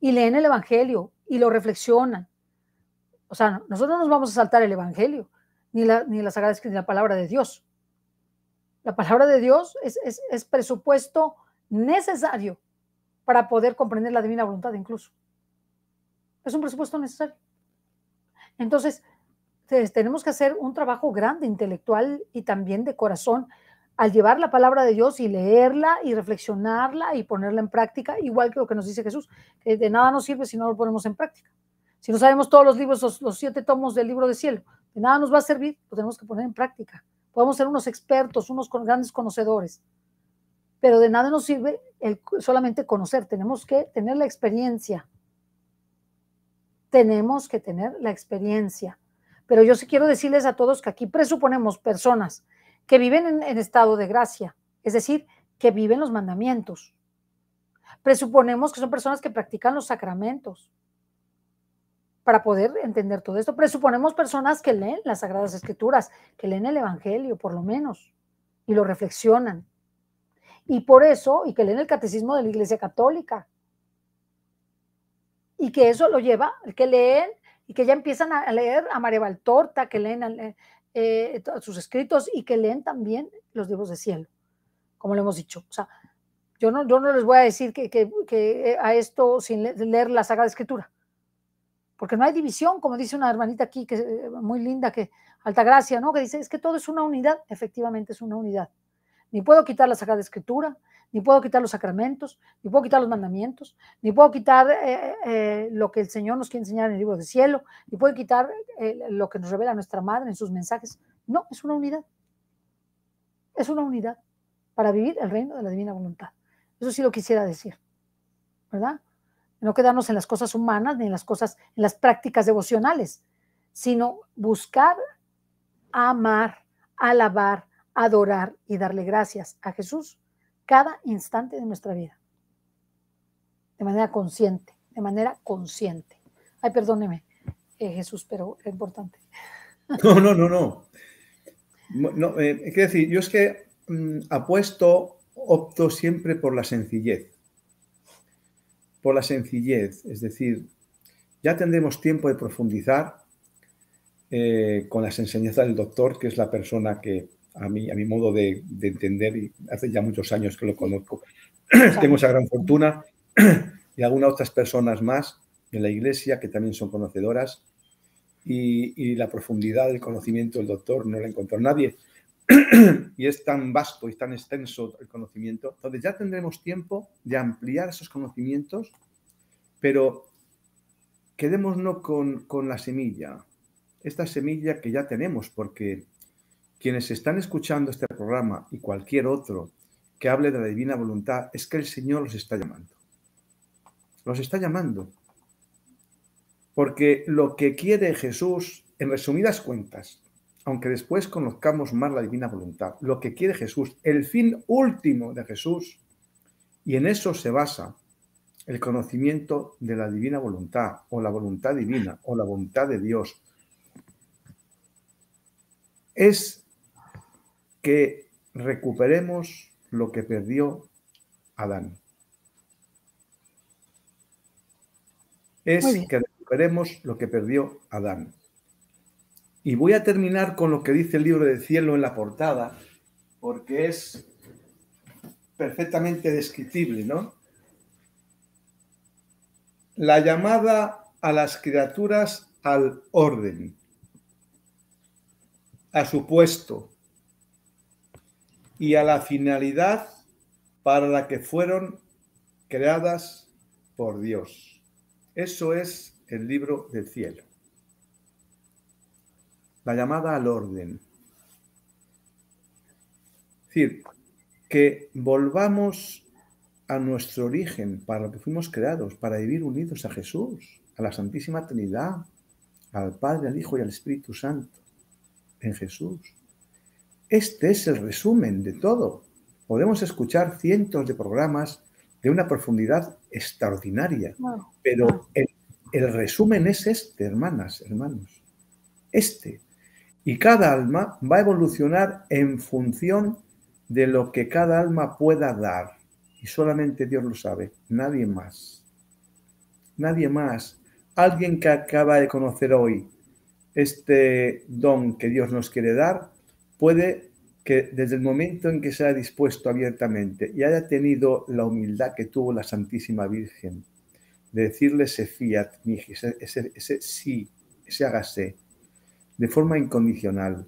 y leen el Evangelio y lo reflexionan o sea, nosotros no nos vamos a saltar el Evangelio, ni la, ni la Sagrada Escritura, ni la palabra de Dios. La palabra de Dios es, es presupuesto necesario para poder comprender la divina voluntad incluso. Es un presupuesto necesario. Entonces, tenemos que hacer un trabajo grande, intelectual y también de corazón, al llevar la palabra de Dios y leerla y reflexionarla y ponerla en práctica, igual que lo que nos dice Jesús, que de nada nos sirve si no lo ponemos en práctica. Si no sabemos todos los libros, los, siete tomos del libro de cielo, de nada nos va a servir, lo tenemos que poner en práctica. Podemos ser unos expertos, unos grandes conocedores, pero de nada nos sirve solamente conocer, tenemos que tener la experiencia. Tenemos que tener la experiencia. Pero yo sí quiero decirles a todos que aquí presuponemos personas que viven en, estado de gracia, es decir, que viven los mandamientos. Presuponemos que son personas que practican los sacramentos para poder entender todo esto. Presuponemos personas que leen las Sagradas Escrituras, que leen el Evangelio, por lo menos, y lo reflexionan. Y por eso, y que leen el Catecismo de la Iglesia Católica. Y que eso lo lleva, que leen y que ya empiezan a leer a María Valtorta, que leen eh, eh, sus escritos y que leen también los libros de cielo, como lo hemos dicho. O sea, yo no, yo no les voy a decir que, que, que a esto sin leer la Sagrada Escritura, porque no hay división, como dice una hermanita aquí, que eh, muy linda, que Altagracia, ¿no? Que dice, es que todo es una unidad, efectivamente es una unidad. Ni puedo quitar la Sagrada Escritura, ni puedo quitar los sacramentos, ni puedo quitar los mandamientos, ni puedo quitar eh, eh, lo que el Señor nos quiere enseñar en el libro del cielo, ni puedo quitar eh, lo que nos revela nuestra Madre en sus mensajes. No, es una unidad. Es una unidad para vivir el reino de la divina voluntad. Eso sí lo quisiera decir, ¿verdad? No quedarnos en las cosas humanas ni en las cosas, en las prácticas devocionales, sino buscar amar, alabar, adorar y darle gracias a Jesús cada instante de nuestra vida. De manera consciente, de manera consciente. Ay, perdóneme, eh, Jesús, pero es importante. No, no, no, no. no eh, quiero decir, yo es que mm, apuesto, opto siempre por la sencillez. Por la sencillez, es decir, ya tendremos tiempo de profundizar eh, con las enseñanzas del doctor, que es la persona que a mi, a mi modo de, entender, y hace ya muchos años que lo conozco. Tengo esa gran fortuna y algunas otras personas más en la iglesia que también son conocedoras y, la profundidad del conocimiento del doctor no la encontró nadie. y es tan vasto y tan extenso el conocimiento, donde ya tendremos tiempo de ampliar esos conocimientos, pero quedémonos con, con la semilla, esta semilla que ya tenemos, porque quienes están escuchando este programa y cualquier otro que hable de la divina voluntad, es que el Señor los está llamando. Los está llamando. Porque lo que quiere Jesús, en resumidas cuentas, aunque después conozcamos más la divina voluntad, lo que quiere Jesús, el fin último de Jesús, y en eso se basa el conocimiento de la divina voluntad, o la voluntad divina, o la voluntad de Dios, es que recuperemos lo que perdió Adán. Es que recuperemos lo que perdió Adán. Y voy a terminar con lo que dice el libro del cielo en la portada, porque es perfectamente descriptible, ¿no? La llamada a las criaturas al orden, a su puesto, y a la finalidad para la que fueron creadas por Dios. Eso es el libro del cielo. La llamada al orden. Es decir, que volvamos a nuestro origen, para lo que fuimos creados, para vivir unidos a Jesús, a la Santísima Trinidad, al Padre, al Hijo y al Espíritu Santo, en Jesús. Este es el resumen de todo. Podemos escuchar cientos de programas de una profundidad extraordinaria, pero el, resumen es este, hermanas, hermanos. Este. Y cada alma va a evolucionar en función de lo que cada alma pueda dar. Y solamente Dios lo sabe, nadie más. Nadie más. Alguien que acaba de conocer hoy este don que Dios nos quiere dar, puede que desde el momento en que se haya dispuesto abiertamente y haya tenido la humildad que tuvo la Santísima Virgen, de decirle ese fiat, ese, ese, ese sí, ese hágase, de forma incondicional,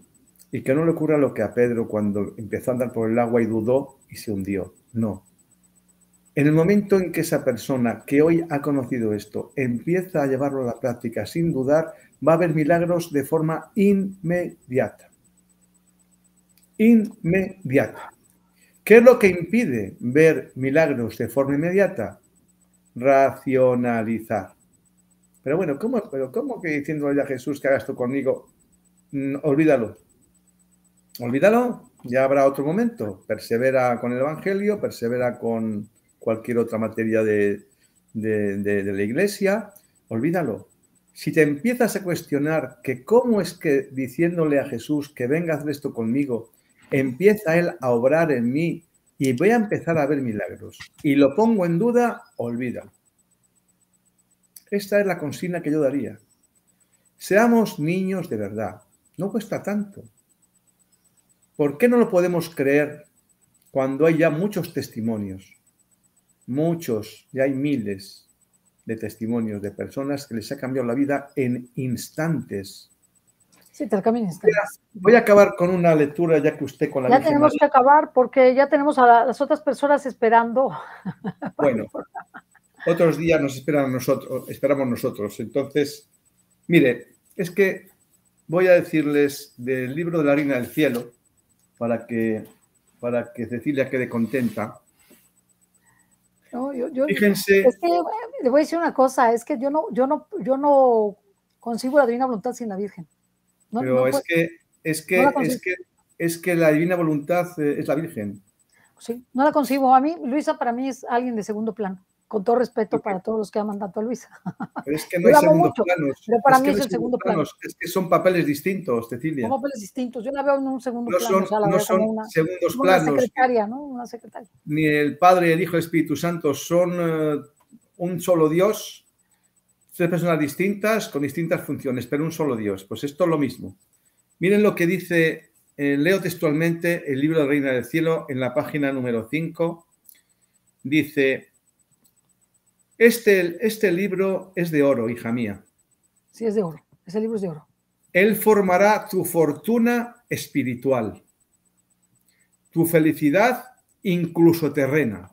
y que no le ocurra lo que a Pedro cuando empezó a andar por el agua y dudó y se hundió. No. En el momento en que esa persona que hoy ha conocido esto empieza a llevarlo a la práctica sin dudar, va a haber milagros de forma inmediata. Inmediata. ¿Qué es lo que impide ver milagros de forma inmediata? Racionalizar. Pero bueno, ¿cómo, pero ¿cómo que diciéndole a Jesús que haga esto conmigo? Mm, olvídalo. Olvídalo, ya habrá otro momento. Persevera con el Evangelio, persevera con cualquier otra materia de, de la iglesia. Olvídalo. Si te empiezas a cuestionar que cómo es que diciéndole a Jesús que venga a hacer esto conmigo, empieza Él a obrar en mí y voy a empezar a ver milagros y lo pongo en duda, olvídalo. Esta es la consigna que yo daría. Seamos niños de verdad. No cuesta tanto. ¿Por qué no lo podemos creer cuando hay ya muchos testimonios? Muchos, ya hay miles de testimonios de personas que les ha cambiado la vida en instantes. Sí, te. Voy a acabar con una lectura ya que usted con la Ya tenemos que acabar porque ya tenemos a las otras personas esperando. Bueno, otros días nos esperan nosotros, esperamos nosotros. Entonces, mire, es que voy a decirles del libro de la Reina del Cielo para que, para que Cecilia quede contenta. Fíjense. Es que le voy a decir una cosa, es que yo no, yo no, yo no concibo la divina voluntad sin la Virgen. Pero es, que, es, que, es, que, es que la divina voluntad eh, es la Virgen. Sí, no la concibo. A mí, Luisa, para mí es alguien de segundo plano con todo respeto para todos los que aman tanto a Luisa. Pero es que no hay segundo planos. Pero para mí es el segundo plano. Es que son papeles distintos, Cecilia. Son papeles distintos. Yo la veo en un segundo no plano. Son, no son segundos planos. Una secretaria, ¿no? Una secretaria. Ni el Padre, el Hijo, el Espíritu Santo son uh, un solo Dios, tres personas distintas con distintas funciones, pero un solo Dios. Pues esto es lo mismo. Miren lo que dice, eh, leo textualmente el libro de Reina del Cielo en la página número 5. Dice, este, este libro es de oro, hija mía. Sí, es de oro. Ese libro es de oro. Él formará tu fortuna espiritual, tu felicidad incluso terrena.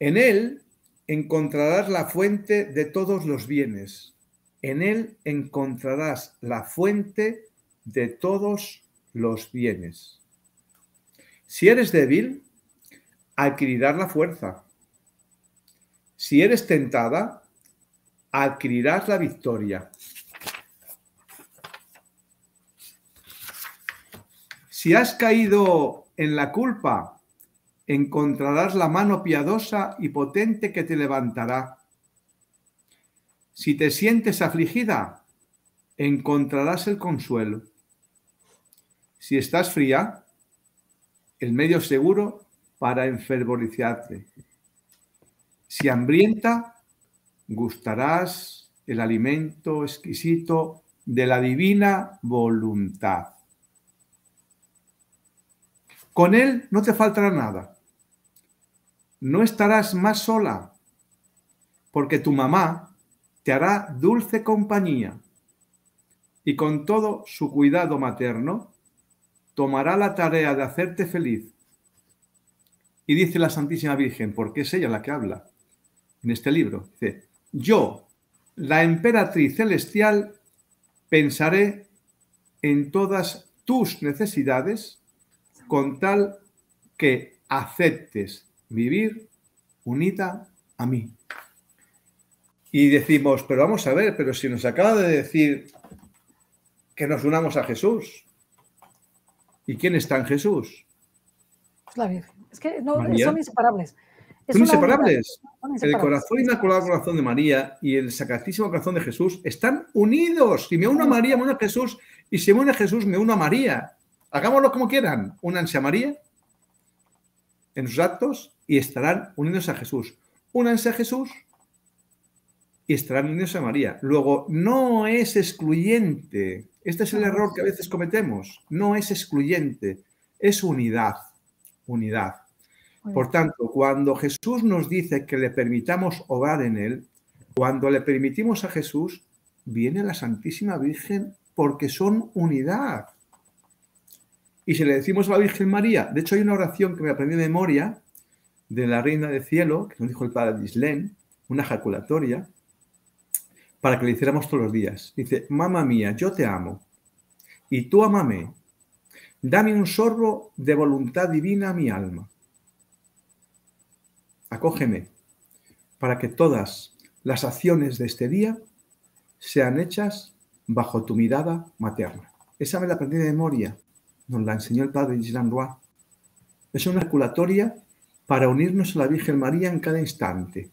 En él encontrarás la fuente de todos los bienes. En él encontrarás la fuente de todos los bienes. Si eres débil, adquirirás la fuerza. Si eres tentada, adquirirás la victoria. Si has caído en la culpa, encontrarás la mano piadosa y potente que te levantará. Si te sientes afligida, encontrarás el consuelo. Si estás fría, el medio seguro para enfervorizarte. Si hambrienta, gustarás el alimento exquisito de la divina voluntad. Con él no te faltará nada. No estarás más sola, porque tu mamá te hará dulce compañía y con todo su cuidado materno tomará la tarea de hacerte feliz. Y dice la Santísima Virgen, porque es ella la que habla, en este libro. Dice, yo, la emperatriz celestial, pensaré en todas tus necesidades con tal que aceptes vivir unida a mí. Y decimos, pero vamos a ver, pero si nos acaba de decir que nos unamos a Jesús. ¿Y quién está en Jesús? La Virgen. Es que no, son inseparables. Son inseparables. El corazón inmaculado corazón de María y el sacratísimo corazón de Jesús están unidos. Si me uno a María, me uno a Jesús. Y si me uno a Jesús, me uno a María. Hagámoslo como quieran. Únanse a María en sus actos y estarán unidos a Jesús. Únanse a Jesús y estarán unidos a María. Luego, no es excluyente Este es el error que a veces cometemos. No es excluyente, es unidad, unidad. Por tanto, cuando Jesús nos dice que le permitamos orar en Él, cuando le permitimos a Jesús, viene la Santísima Virgen porque son unidad. Y si le decimos a la Virgen María, de hecho hay una oración que me aprendí de memoria de la Reina del Cielo, que nos dijo el Padre Islén, una ejaculatoria, para que le hiciéramos todos los días. Dice, mamá mía, yo te amo, y tú amame, dame un sorbo de voluntad divina a mi alma. Acógeme, para que todas las acciones de este día sean hechas bajo tu mirada materna. Esa me la aprendí de memoria, nos la enseñó el padre Gislan Roy. Es una circulatoria para unirnos a la Virgen María en cada instante.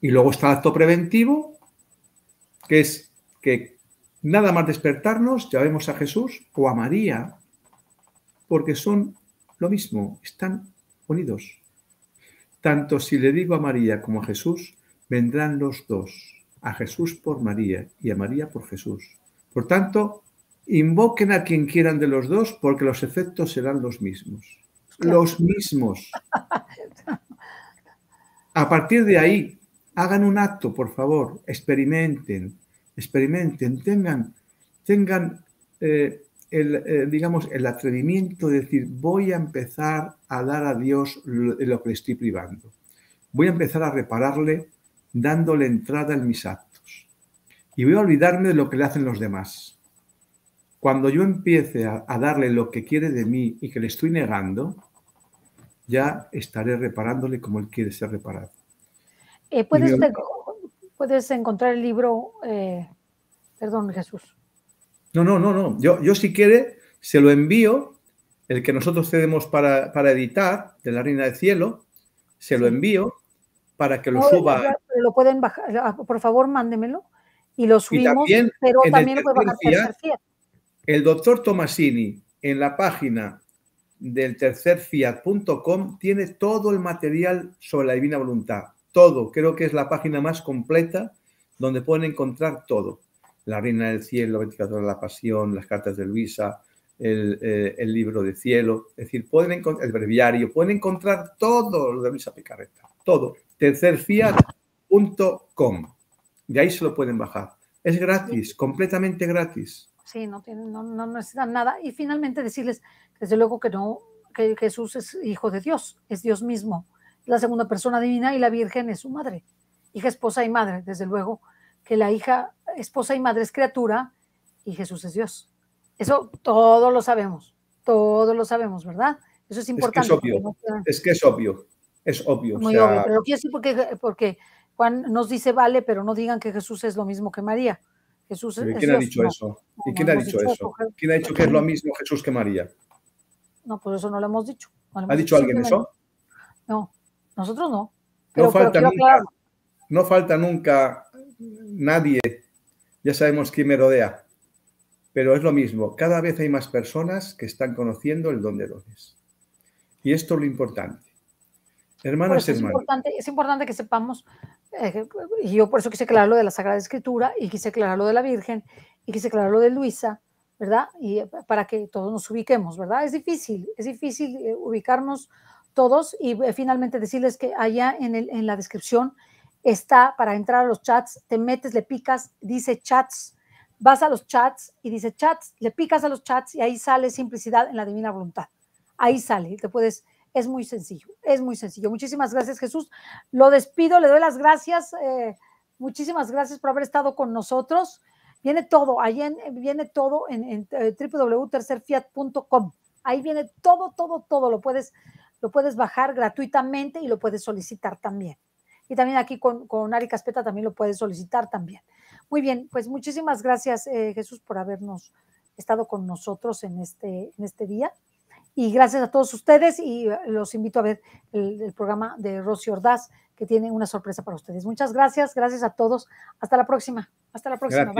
Y luego está el acto preventivo, que es que nada más despertarnos, llamemos a Jesús o a María, porque son lo mismo, están unidos. Tanto si le digo a María como a Jesús, vendrán los dos a Jesús por María y a María por Jesús. Por tanto, invoquen a quien quieran de los dos porque los efectos serán los mismos. Los mismos. A partir de ahí, hagan un acto, por favor, experimenten, experimenten, tengan, tengan eh, el, eh, digamos, el atrevimiento de decir, voy a empezar a dar a Dios lo, lo que le estoy privando. Voy a empezar a repararle dándole entrada en mis actos. Y voy a olvidarme de lo que le hacen los demás. Cuando yo empiece a, darle lo que quiere de mí y que le estoy negando, ya estaré reparándole como él quiere ser reparado. Eh, ¿puedes, puedes, encontrar el libro, eh, perdón Jesús. No, no, no, no. Yo, yo si quiere, se lo envío, el que nosotros cedemos para, para editar, de la Reina del Cielo, se lo envío para que lo suba. Lo pueden bajar, ah, por favor, mándemelo y lo subimos, pero también lo puede bajar. El doctor Tomasini en la página del tercerfiat.com tiene todo el material sobre la divina voluntad. Todo, creo que es la página más completa donde pueden encontrar todo. La Reina del Cielo, 24 de la Pasión, las cartas de Luisa, el, eh, libro de cielo, es decir, pueden encontrar el breviario, pueden encontrar todo lo de Luisa Picarreta, todo tercerfiat.com. De ahí se lo pueden bajar. Es gratis, completamente gratis. Sí, no, tienen, no, no necesitan nada. Y finalmente decirles, desde luego que no, que Jesús es hijo de Dios, es Dios mismo, la segunda persona divina y la Virgen es su madre, hija, esposa y madre. Desde luego que la hija, esposa y madre es criatura y Jesús es Dios. Eso todos lo sabemos, todos lo sabemos, ¿verdad? Eso es importante. Es que es obvio. Es que es obvio es obvio. Muy obvio, pero quiero decir porque, porque Juan nos dice vale, pero no digan que Jesús es lo mismo que María. Jesús ¿Y quién ha dicho eso? ¿Y quién ha dicho eso? ¿Quién ha dicho que es lo mismo Jesús que María? No, pues eso no lo hemos dicho. ¿Ha dicho alguien eso? No, nosotros no. no, falta nunca, no falta nunca nadie. Ya sabemos quién me rodea. Pero es lo mismo. Cada vez hay más personas que están conociendo el don de dones. Y esto es lo importante. Hermanas, es importante, es importante que sepamos, eh, y yo por eso quise aclarar lo de la Sagrada Escritura, y quise aclarar lo de la Virgen, y quise aclarar lo de Luisa, ¿verdad? Y eh, para que todos nos ubiquemos, ¿verdad? Es difícil, es difícil eh, ubicarnos todos y finalmente decirles que allá en, el, en la descripción está para entrar a los chats, te metes, le picas, dice chats, vas a los chats y dice chats, le picas a los chats y ahí sale simplicidad en la divina voluntad. Ahí sale, te puedes es muy sencillo, es muy sencillo. Muchísimas gracias, Jesús. Lo despido, le doy las gracias. Eh, muchísimas gracias por haber estado con nosotros. Viene todo, ahí viene todo en, en eh, www.tercerfiat.com. Ahí viene todo, todo, todo. Lo puedes, lo puedes bajar gratuitamente y lo puedes solicitar también. Y también aquí con, con Ari Caspeta también lo puedes solicitar también. Muy bien, pues muchísimas gracias, eh, Jesús, por habernos estado con nosotros en este, en este día. Y gracias a todos ustedes y eh, los invito a ver el, programa de Rosy Ordaz, que tiene una sorpresa para ustedes. Muchas gracias, gracias a todos. Hasta la próxima. Hasta la próxima.